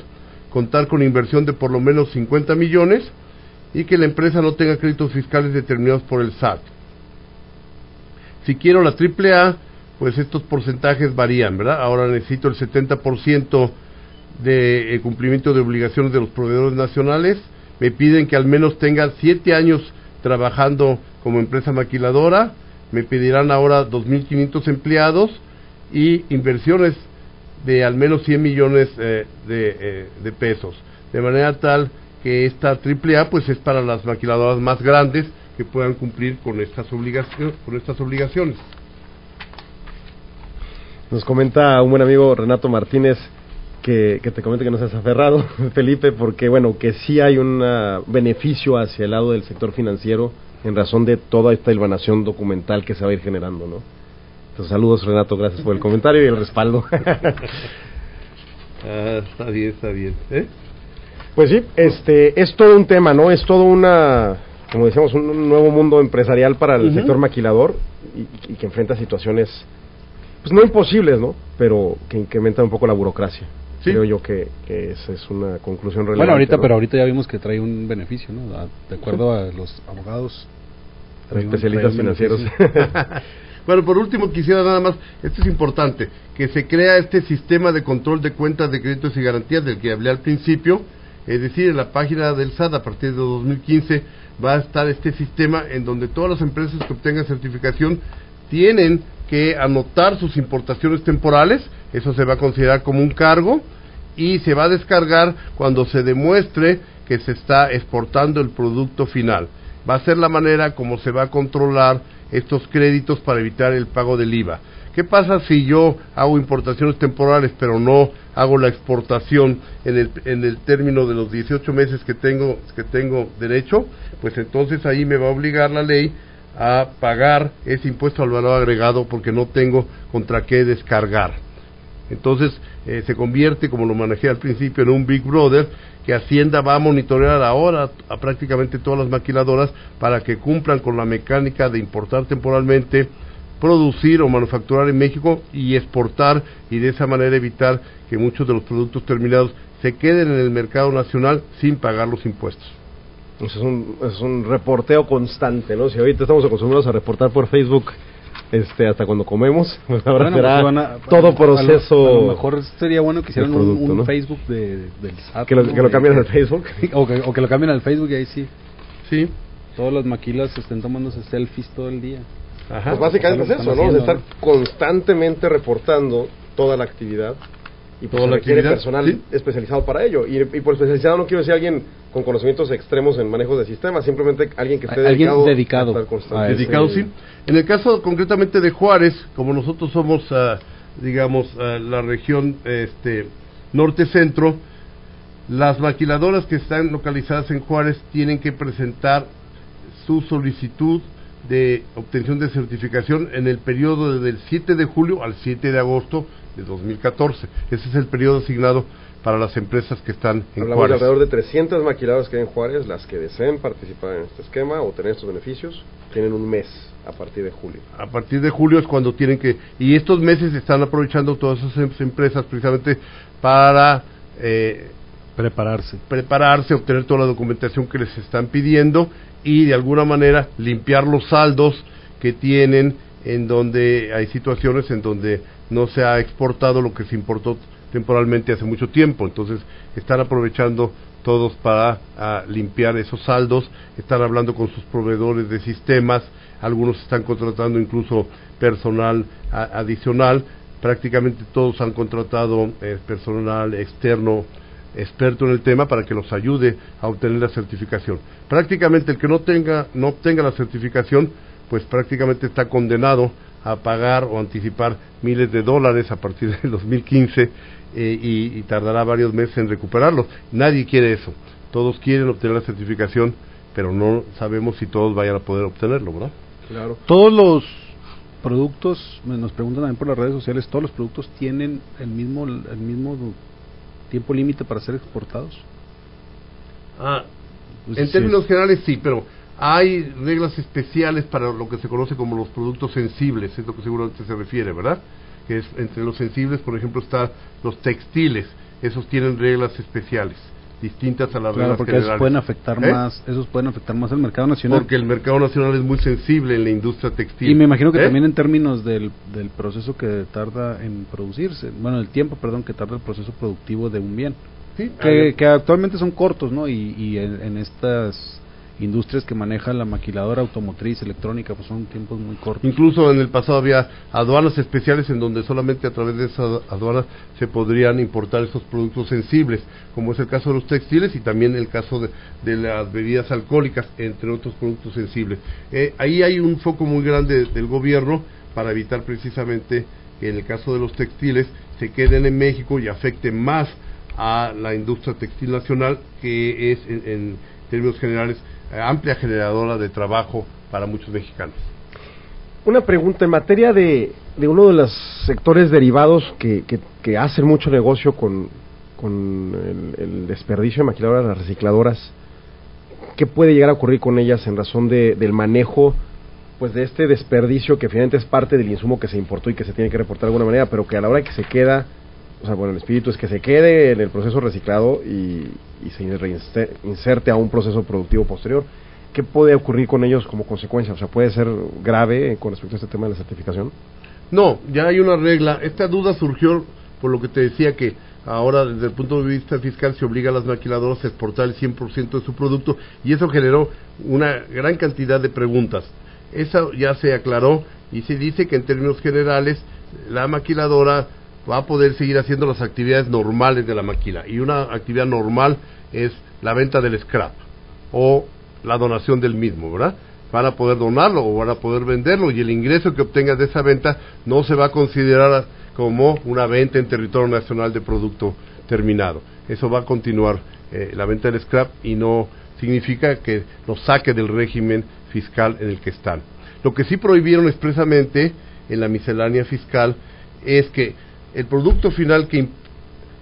contar con inversión de por lo menos 50 millones y que la empresa no tenga créditos fiscales determinados por el SAT. Si quiero la AAA, pues estos porcentajes varían, ¿verdad? Ahora necesito el 70% de eh, cumplimiento de obligaciones de los proveedores nacionales. Me piden que al menos tenga 7 años trabajando como empresa maquiladora. Me pedirán ahora 2.500 empleados y inversiones de al menos 100 millones eh, de, eh, de pesos. De manera tal que esta AAA pues es para las maquiladoras más grandes que puedan cumplir con estas. Con estas obligaciones. Nos comenta un buen amigo Renato Martínez que, que te comente que no seas aferrado, <laughs> Felipe, porque bueno, que sí hay un ah, beneficio hacia el lado del sector financiero en razón de toda esta hilvanación documental que se va a ir generando, ¿no? Entonces, saludos Renato, gracias por el comentario y el respaldo. <laughs> Ah, está bien, está bien. ¿eh? Pues sí, este es todo un tema, ¿no? Es todo una, como decíamos, un, un nuevo mundo empresarial para el sector maquilador y, y que enfrenta situaciones, pues no imposibles, ¿no? Pero que incrementan un poco la burocracia. Sí. Creo yo que, que esa es una conclusión relevante. Bueno, ahorita, ¿no? pero ahorita ya vimos que trae un beneficio, ¿no? A- De acuerdo a los abogados. trae un- especialistas un financieros. <laughs> Bueno, por último quisiera nada más, esto es importante, que se crea este sistema de control de cuentas de créditos y garantías del que hablé al principio, es decir, en la página del SAT a partir de 2015 va a estar este sistema en donde todas las empresas que obtengan certificación tienen que anotar sus importaciones temporales, eso se va a considerar como un cargo y se va a descargar cuando se demuestre que se está exportando el producto final. Va a ser la manera como se va a controlar estos créditos para evitar el pago del IVA. ¿Qué pasa si yo hago importaciones temporales pero no hago la exportación en el, en el término de los 18 meses que tengo, que tengo derecho? Pues entonces ahí me va a obligar la ley a pagar ese impuesto al valor agregado porque no tengo contra qué descargar. Entonces eh, se convierte, como lo manejé al principio, en un Big Brother que Hacienda va a monitorear ahora a prácticamente todas las maquiladoras para que cumplan con la mecánica de importar temporalmente, producir o manufacturar en México y exportar y de esa manera evitar que muchos de los productos terminados se queden en el mercado nacional sin pagar los impuestos. Pues es, un, es un reporteo constante, ¿no? Si ahorita estamos acostumbrados a reportar por Facebook este hasta cuando comemos, <laughs> pues ahora Bueno, será pues van a- todo a lo- proceso A lo, mejor sería bueno que hicieran un- producto, un, ¿no? Facebook de, del SAT. que lo, que lo cambien al Facebook. <laughs> O que, o que lo cambien al Facebook y ahí sí. Sí, Todas las maquilas estén tomándose selfies todo el día. Ajá. Pues básicamente es eso, ¿no? De estar constantemente reportando toda la actividad y pues la requiere personal sí. especializado para ello. Y, y por especializado no quiero decir alguien con conocimientos extremos en manejo de sistemas, simplemente alguien que esté Alguien dedicado, dedicado a estar a dedicado, sí. En el caso concretamente de Juárez, como nosotros somos, ah, digamos, ah, la región este, norte-centro, las maquiladoras que están localizadas en Juárez tienen que presentar su solicitud de obtención de certificación en el periodo desde el 7 de julio al 7 de agosto de 2014. Ese es el periodo asignado para las empresas que están en Hablamos de Juárez. alrededor de 300 maquiladoras que hay en Juárez, las que deseen participar en este esquema o tener estos beneficios, tienen un mes a partir de julio. a partir de julio es cuando tienen que y estos meses están aprovechando todas esas em- empresas precisamente para eh, prepararse. prepararse, obtener toda la documentación que les están pidiendo y de alguna manera limpiar los saldos que tienen en donde hay situaciones en donde no se ha exportado lo que se importó temporalmente hace mucho tiempo. Entonces están aprovechando todos para ah, limpiar esos saldos, están hablando con sus proveedores de sistemas, algunos están contratando incluso personal a- adicional, prácticamente todos han contratado eh, personal externo experto en el tema para que los ayude a obtener la certificación. Prácticamente el que no tenga no obtenga la certificación, pues prácticamente está condenado a pagar o anticipar miles de dólares a partir del 2015 eh, y, y tardará varios meses en recuperarlos. Nadie quiere eso. Todos quieren obtener la certificación, pero no sabemos si todos vayan a poder obtenerlo, ¿verdad? Claro. Todos los productos, me- nos preguntan también por las redes sociales, todos los productos tienen el mismo el mismo tiempo límite para ser exportados. Ah, Pues en sí. términos generales sí, pero hay reglas especiales para lo que se conoce como los productos sensibles, es lo que seguramente se refiere, ¿verdad? Que es entre los sensibles, por ejemplo, están los textiles, esos tienen reglas especiales, distintas a las Claro, reglas porque esos generales. pueden afectar ¿Eh? más, esos pueden afectar más al mercado nacional. Porque el mercado nacional es muy sensible en la industria textil. Y me imagino que ¿Eh? también en términos del, del proceso que tarda en producirse, bueno, el tiempo, perdón, que tarda el proceso productivo de un bien, Sí, que, actualmente son cortos, ¿no? Y, y en, en estas industrias que maneja la maquiladora automotriz, electrónica, pues son tiempos muy cortos. Incluso en el pasado había aduanas especiales en donde solamente a través de esas aduanas se podrían importar esos productos sensibles, como es el caso de los textiles y también el caso de, las bebidas alcohólicas, entre otros productos sensibles. Eh, ahí hay un foco muy grande del gobierno para evitar precisamente que en el caso de los textiles se queden en México y afecten más a la industria textil nacional, que es en, términos generales amplia generadora de trabajo para muchos mexicanos. Una pregunta en materia de, de uno de los sectores derivados que, que, que hacen mucho negocio con, con el, desperdicio de maquiladoras, las recicladoras. ¿Qué puede llegar a ocurrir con ellas en razón de, del manejo pues de este desperdicio que finalmente es parte del insumo que se importó y que se tiene que reportar de alguna manera, pero que a la hora que se queda, o sea, bueno, el espíritu es que se quede en el proceso reciclado y, se reinste- inserte a un proceso productivo posterior. ¿Qué puede ocurrir con ellos como consecuencia? O sea, ¿puede ser grave con respecto a este tema de la certificación? No, ya hay una regla. Esta duda surgió por lo que te decía que ahora desde el punto de vista fiscal se obliga a las maquiladoras a exportar el 100% de su producto y eso generó una gran cantidad de preguntas. Eso ya se aclaró y se dice que en términos generales la maquiladora va a poder seguir haciendo las actividades normales de la maquila y una actividad normal es la venta del scrap o la donación del mismo, ¿verdad? Van a poder donarlo o van a poder venderlo y el ingreso que obtengas de esa venta no se va a considerar como una venta en territorio nacional de producto terminado. Eso va a continuar eh, la venta del scrap y no significa que lo saque del régimen fiscal en el que están. Lo que sí prohibieron expresamente en la miscelánea fiscal es que el producto final que,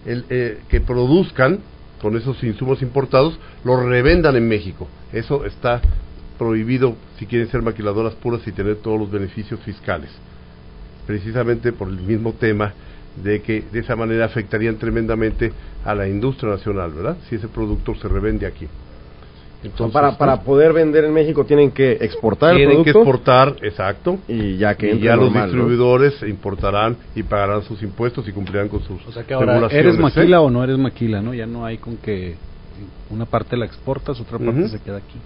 el, eh, que produzcan con esos insumos importados lo revendan en México. Eso está prohibido si quieren ser maquiladoras puras y tener todos los beneficios fiscales. Precisamente por el mismo tema de que de esa manera afectarían tremendamente a la industria nacional, ¿verdad? Si ese producto se revende aquí. Entonces, para, para poder vender en México tienen que exportar el tienen que producto exportar, exacto, y ya que y ya los normal, ¿no? distribuidores importarán y pagarán sus impuestos y cumplirán con sus O sea que ahora regulaciones, eres ¿eh? maquila o no eres maquila, ¿no? Ya no hay con que una parte la exportas, otra parte se queda aquí.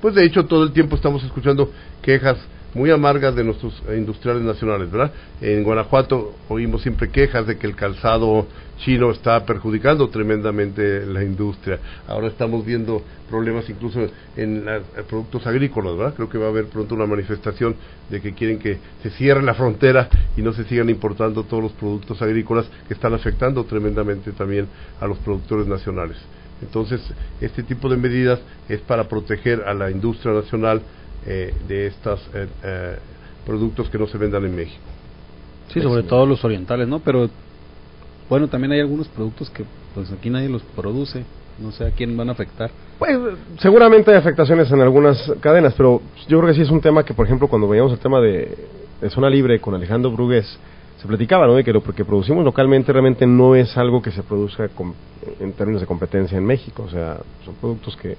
Pues de hecho todo el tiempo estamos escuchando quejas muy amargas de nuestros industriales nacionales, ¿verdad? En Guanajuato oímos siempre quejas de que el calzado chino está perjudicando tremendamente la industria. Ahora estamos viendo problemas incluso en los productos agrícolas, ¿verdad? Creo que va a haber pronto una manifestación de que quieren que se cierre la frontera y no se sigan importando todos los productos agrícolas que están afectando tremendamente también a los productores nacionales. Entonces, este tipo de medidas es para proteger a la industria nacional eh, de estos eh, eh, productos que no se vendan en México. Sí, sobre todo los orientales, ¿no? Pero bueno, también hay algunos productos que pues aquí nadie los produce, no sé a quién van a afectar. Pues seguramente hay afectaciones en algunas cadenas, pero yo creo que sí es un tema que, por ejemplo, cuando veíamos el tema de, de zona libre con Alejandro Brugués, se platicaba, ¿no? De que lo que producimos localmente realmente no es algo que se produzca en términos de competencia en México, o sea, son productos que,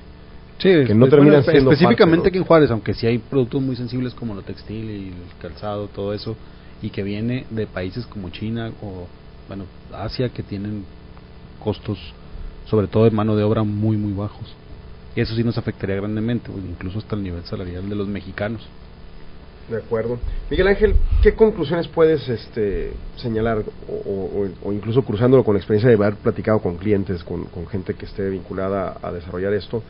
sí, que no terminan siendo específicamente aquí en Juárez, aunque sí hay productos muy sensibles como lo textil y el calzado, todo eso, y que viene de países como China o bueno, Asia que tienen costos sobre todo de mano de obra muy muy bajos. Y eso sí nos afectaría grandemente, incluso hasta el nivel salarial de los mexicanos. De acuerdo. Miguel Ángel, ¿qué conclusiones puedes este, señalar o, incluso cruzándolo con la experiencia de haber platicado con clientes, con, gente que esté vinculada a, desarrollar esto?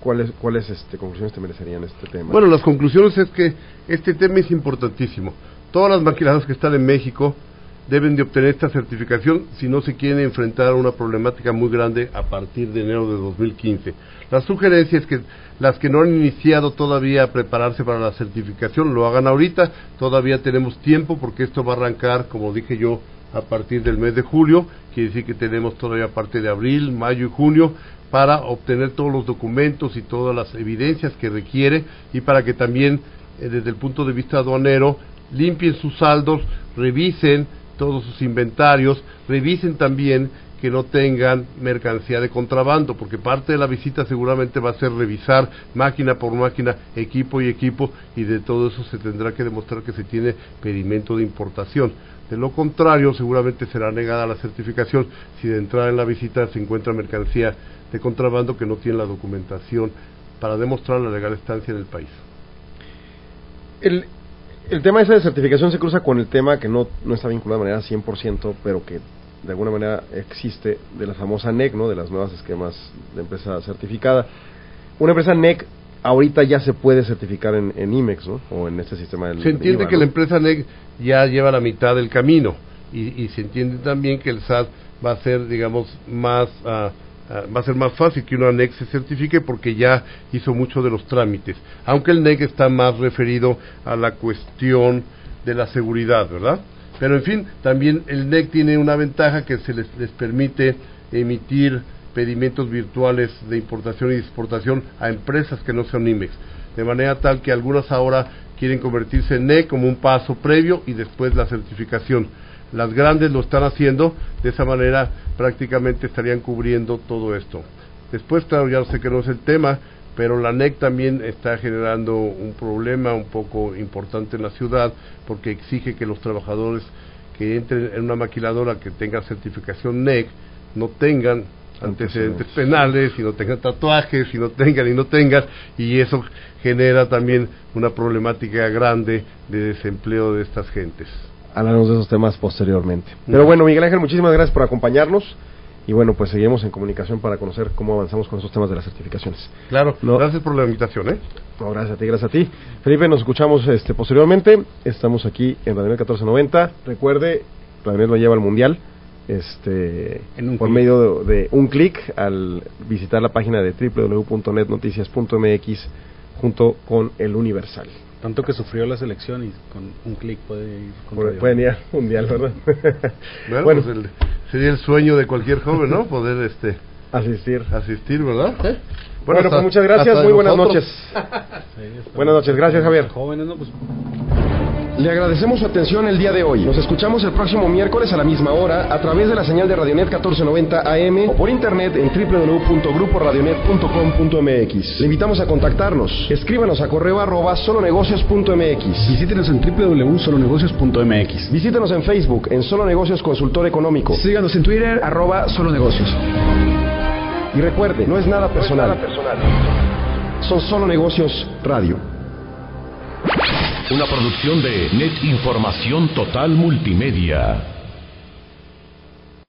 ¿Cuáles, cuáles este, conclusiones te merecerían este tema? Bueno, las conclusiones es que este tema es importantísimo. Todas las maquiladoras que están en México deben de obtener esta certificación si no se quieren enfrentar a una problemática muy grande a partir de enero de 2015. La sugerencia es que las que no han iniciado todavía a prepararse para la certificación lo hagan ahorita, todavía tenemos tiempo porque esto va a arrancar, como dije yo, a partir del mes de julio, quiere decir que tenemos todavía parte de abril, mayo y junio para obtener todos los documentos y todas las evidencias que requiere y para que también eh, desde el punto de vista aduanero limpien sus saldos, revisen todos sus inventarios, revisen también que no tengan mercancía de contrabando, porque parte de la visita seguramente va a ser revisar máquina por máquina, equipo y equipo, y de todo eso se tendrá que demostrar que se tiene pedimento de importación. De lo contrario, seguramente será negada la certificación si de entrada en la visita se encuentra mercancía de contrabando que no tiene la documentación para demostrar la legal estancia en el país. El, el tema ese de certificación se cruza con el tema que no, no está vinculado de manera 100%, pero que de alguna manera existe de la famosa NEC, ¿no? de las nuevas esquemas de empresa certificada. Una empresa NEC ahorita ya se puede certificar en, en IMEX, ¿no? O en este sistema del Se entiende que la empresa NEC ya lleva la mitad del camino y, y, se entiende también que el SAT va a ser, digamos, más... Uh, Ah, va a ser más fácil que una NEC se certifique porque ya hizo mucho de los trámites, aunque el NEC está más referido a la cuestión de la seguridad, ¿verdad? Pero en fin, también el NEC tiene una ventaja que se les, les permite emitir pedimentos virtuales de importación y exportación a empresas que no sean IMEX, de manera tal que algunas ahora quieren convertirse en NEC como un paso previo y después la certificación las grandes lo están haciendo, de esa manera prácticamente estarían cubriendo todo esto. Después, claro, ya sé que no es el tema, pero la NEC también está generando un problema un poco importante en la ciudad porque exige que los trabajadores que entren en una maquiladora que tenga certificación NEC no tengan antecedentes penales, y no tengan tatuajes, y no tengan y no tengan, y eso genera también una problemática grande de desempleo de estas gentes hablaremos de esos temas posteriormente. Pero bueno, Miguel Ángel, muchísimas gracias por acompañarnos. Y bueno, pues seguimos en comunicación para conocer cómo avanzamos con esos temas de las certificaciones. Claro, gracias por la invitación, ¿eh? gracias a ti, gracias a ti. Felipe, nos escuchamos este posteriormente. Estamos aquí en Radio 1490. Recuerde, Radio lo lleva al Mundial este por medio de, de un clic al visitar la página de www.netnoticias.mx junto con el Universal. Tanto que sufrió la selección y con un clic puede ir con Pueden ir mundial, ¿verdad? bueno, pues <laughs> sería el sueño de cualquier joven, ¿no? Poder este asistir. Asistir, ¿verdad? ¿Eh? Bueno, pues muchas gracias, muy <laughs> buenas noches. buenas noches, gracias Javier. Jóvenes, ¿no? Pues le agradecemos su atención el día de hoy. Nos escuchamos el próximo miércoles a la misma hora a través de la señal de Radionet 1490 AM o por internet en www.gruporadionet.com.mx. Le invitamos a contactarnos. Escríbanos a correo arroba solonegocios.mx. Visítenos en www.solonegocios.mx. Visítenos en Facebook en Solo Negocios Consultor Económico. Síganos en Twitter arroba solonegocios. Y recuerde, no es nada personal. No es nada personal. Son Solo Negocios Radio. Una producción de Net Información Total Multimedia.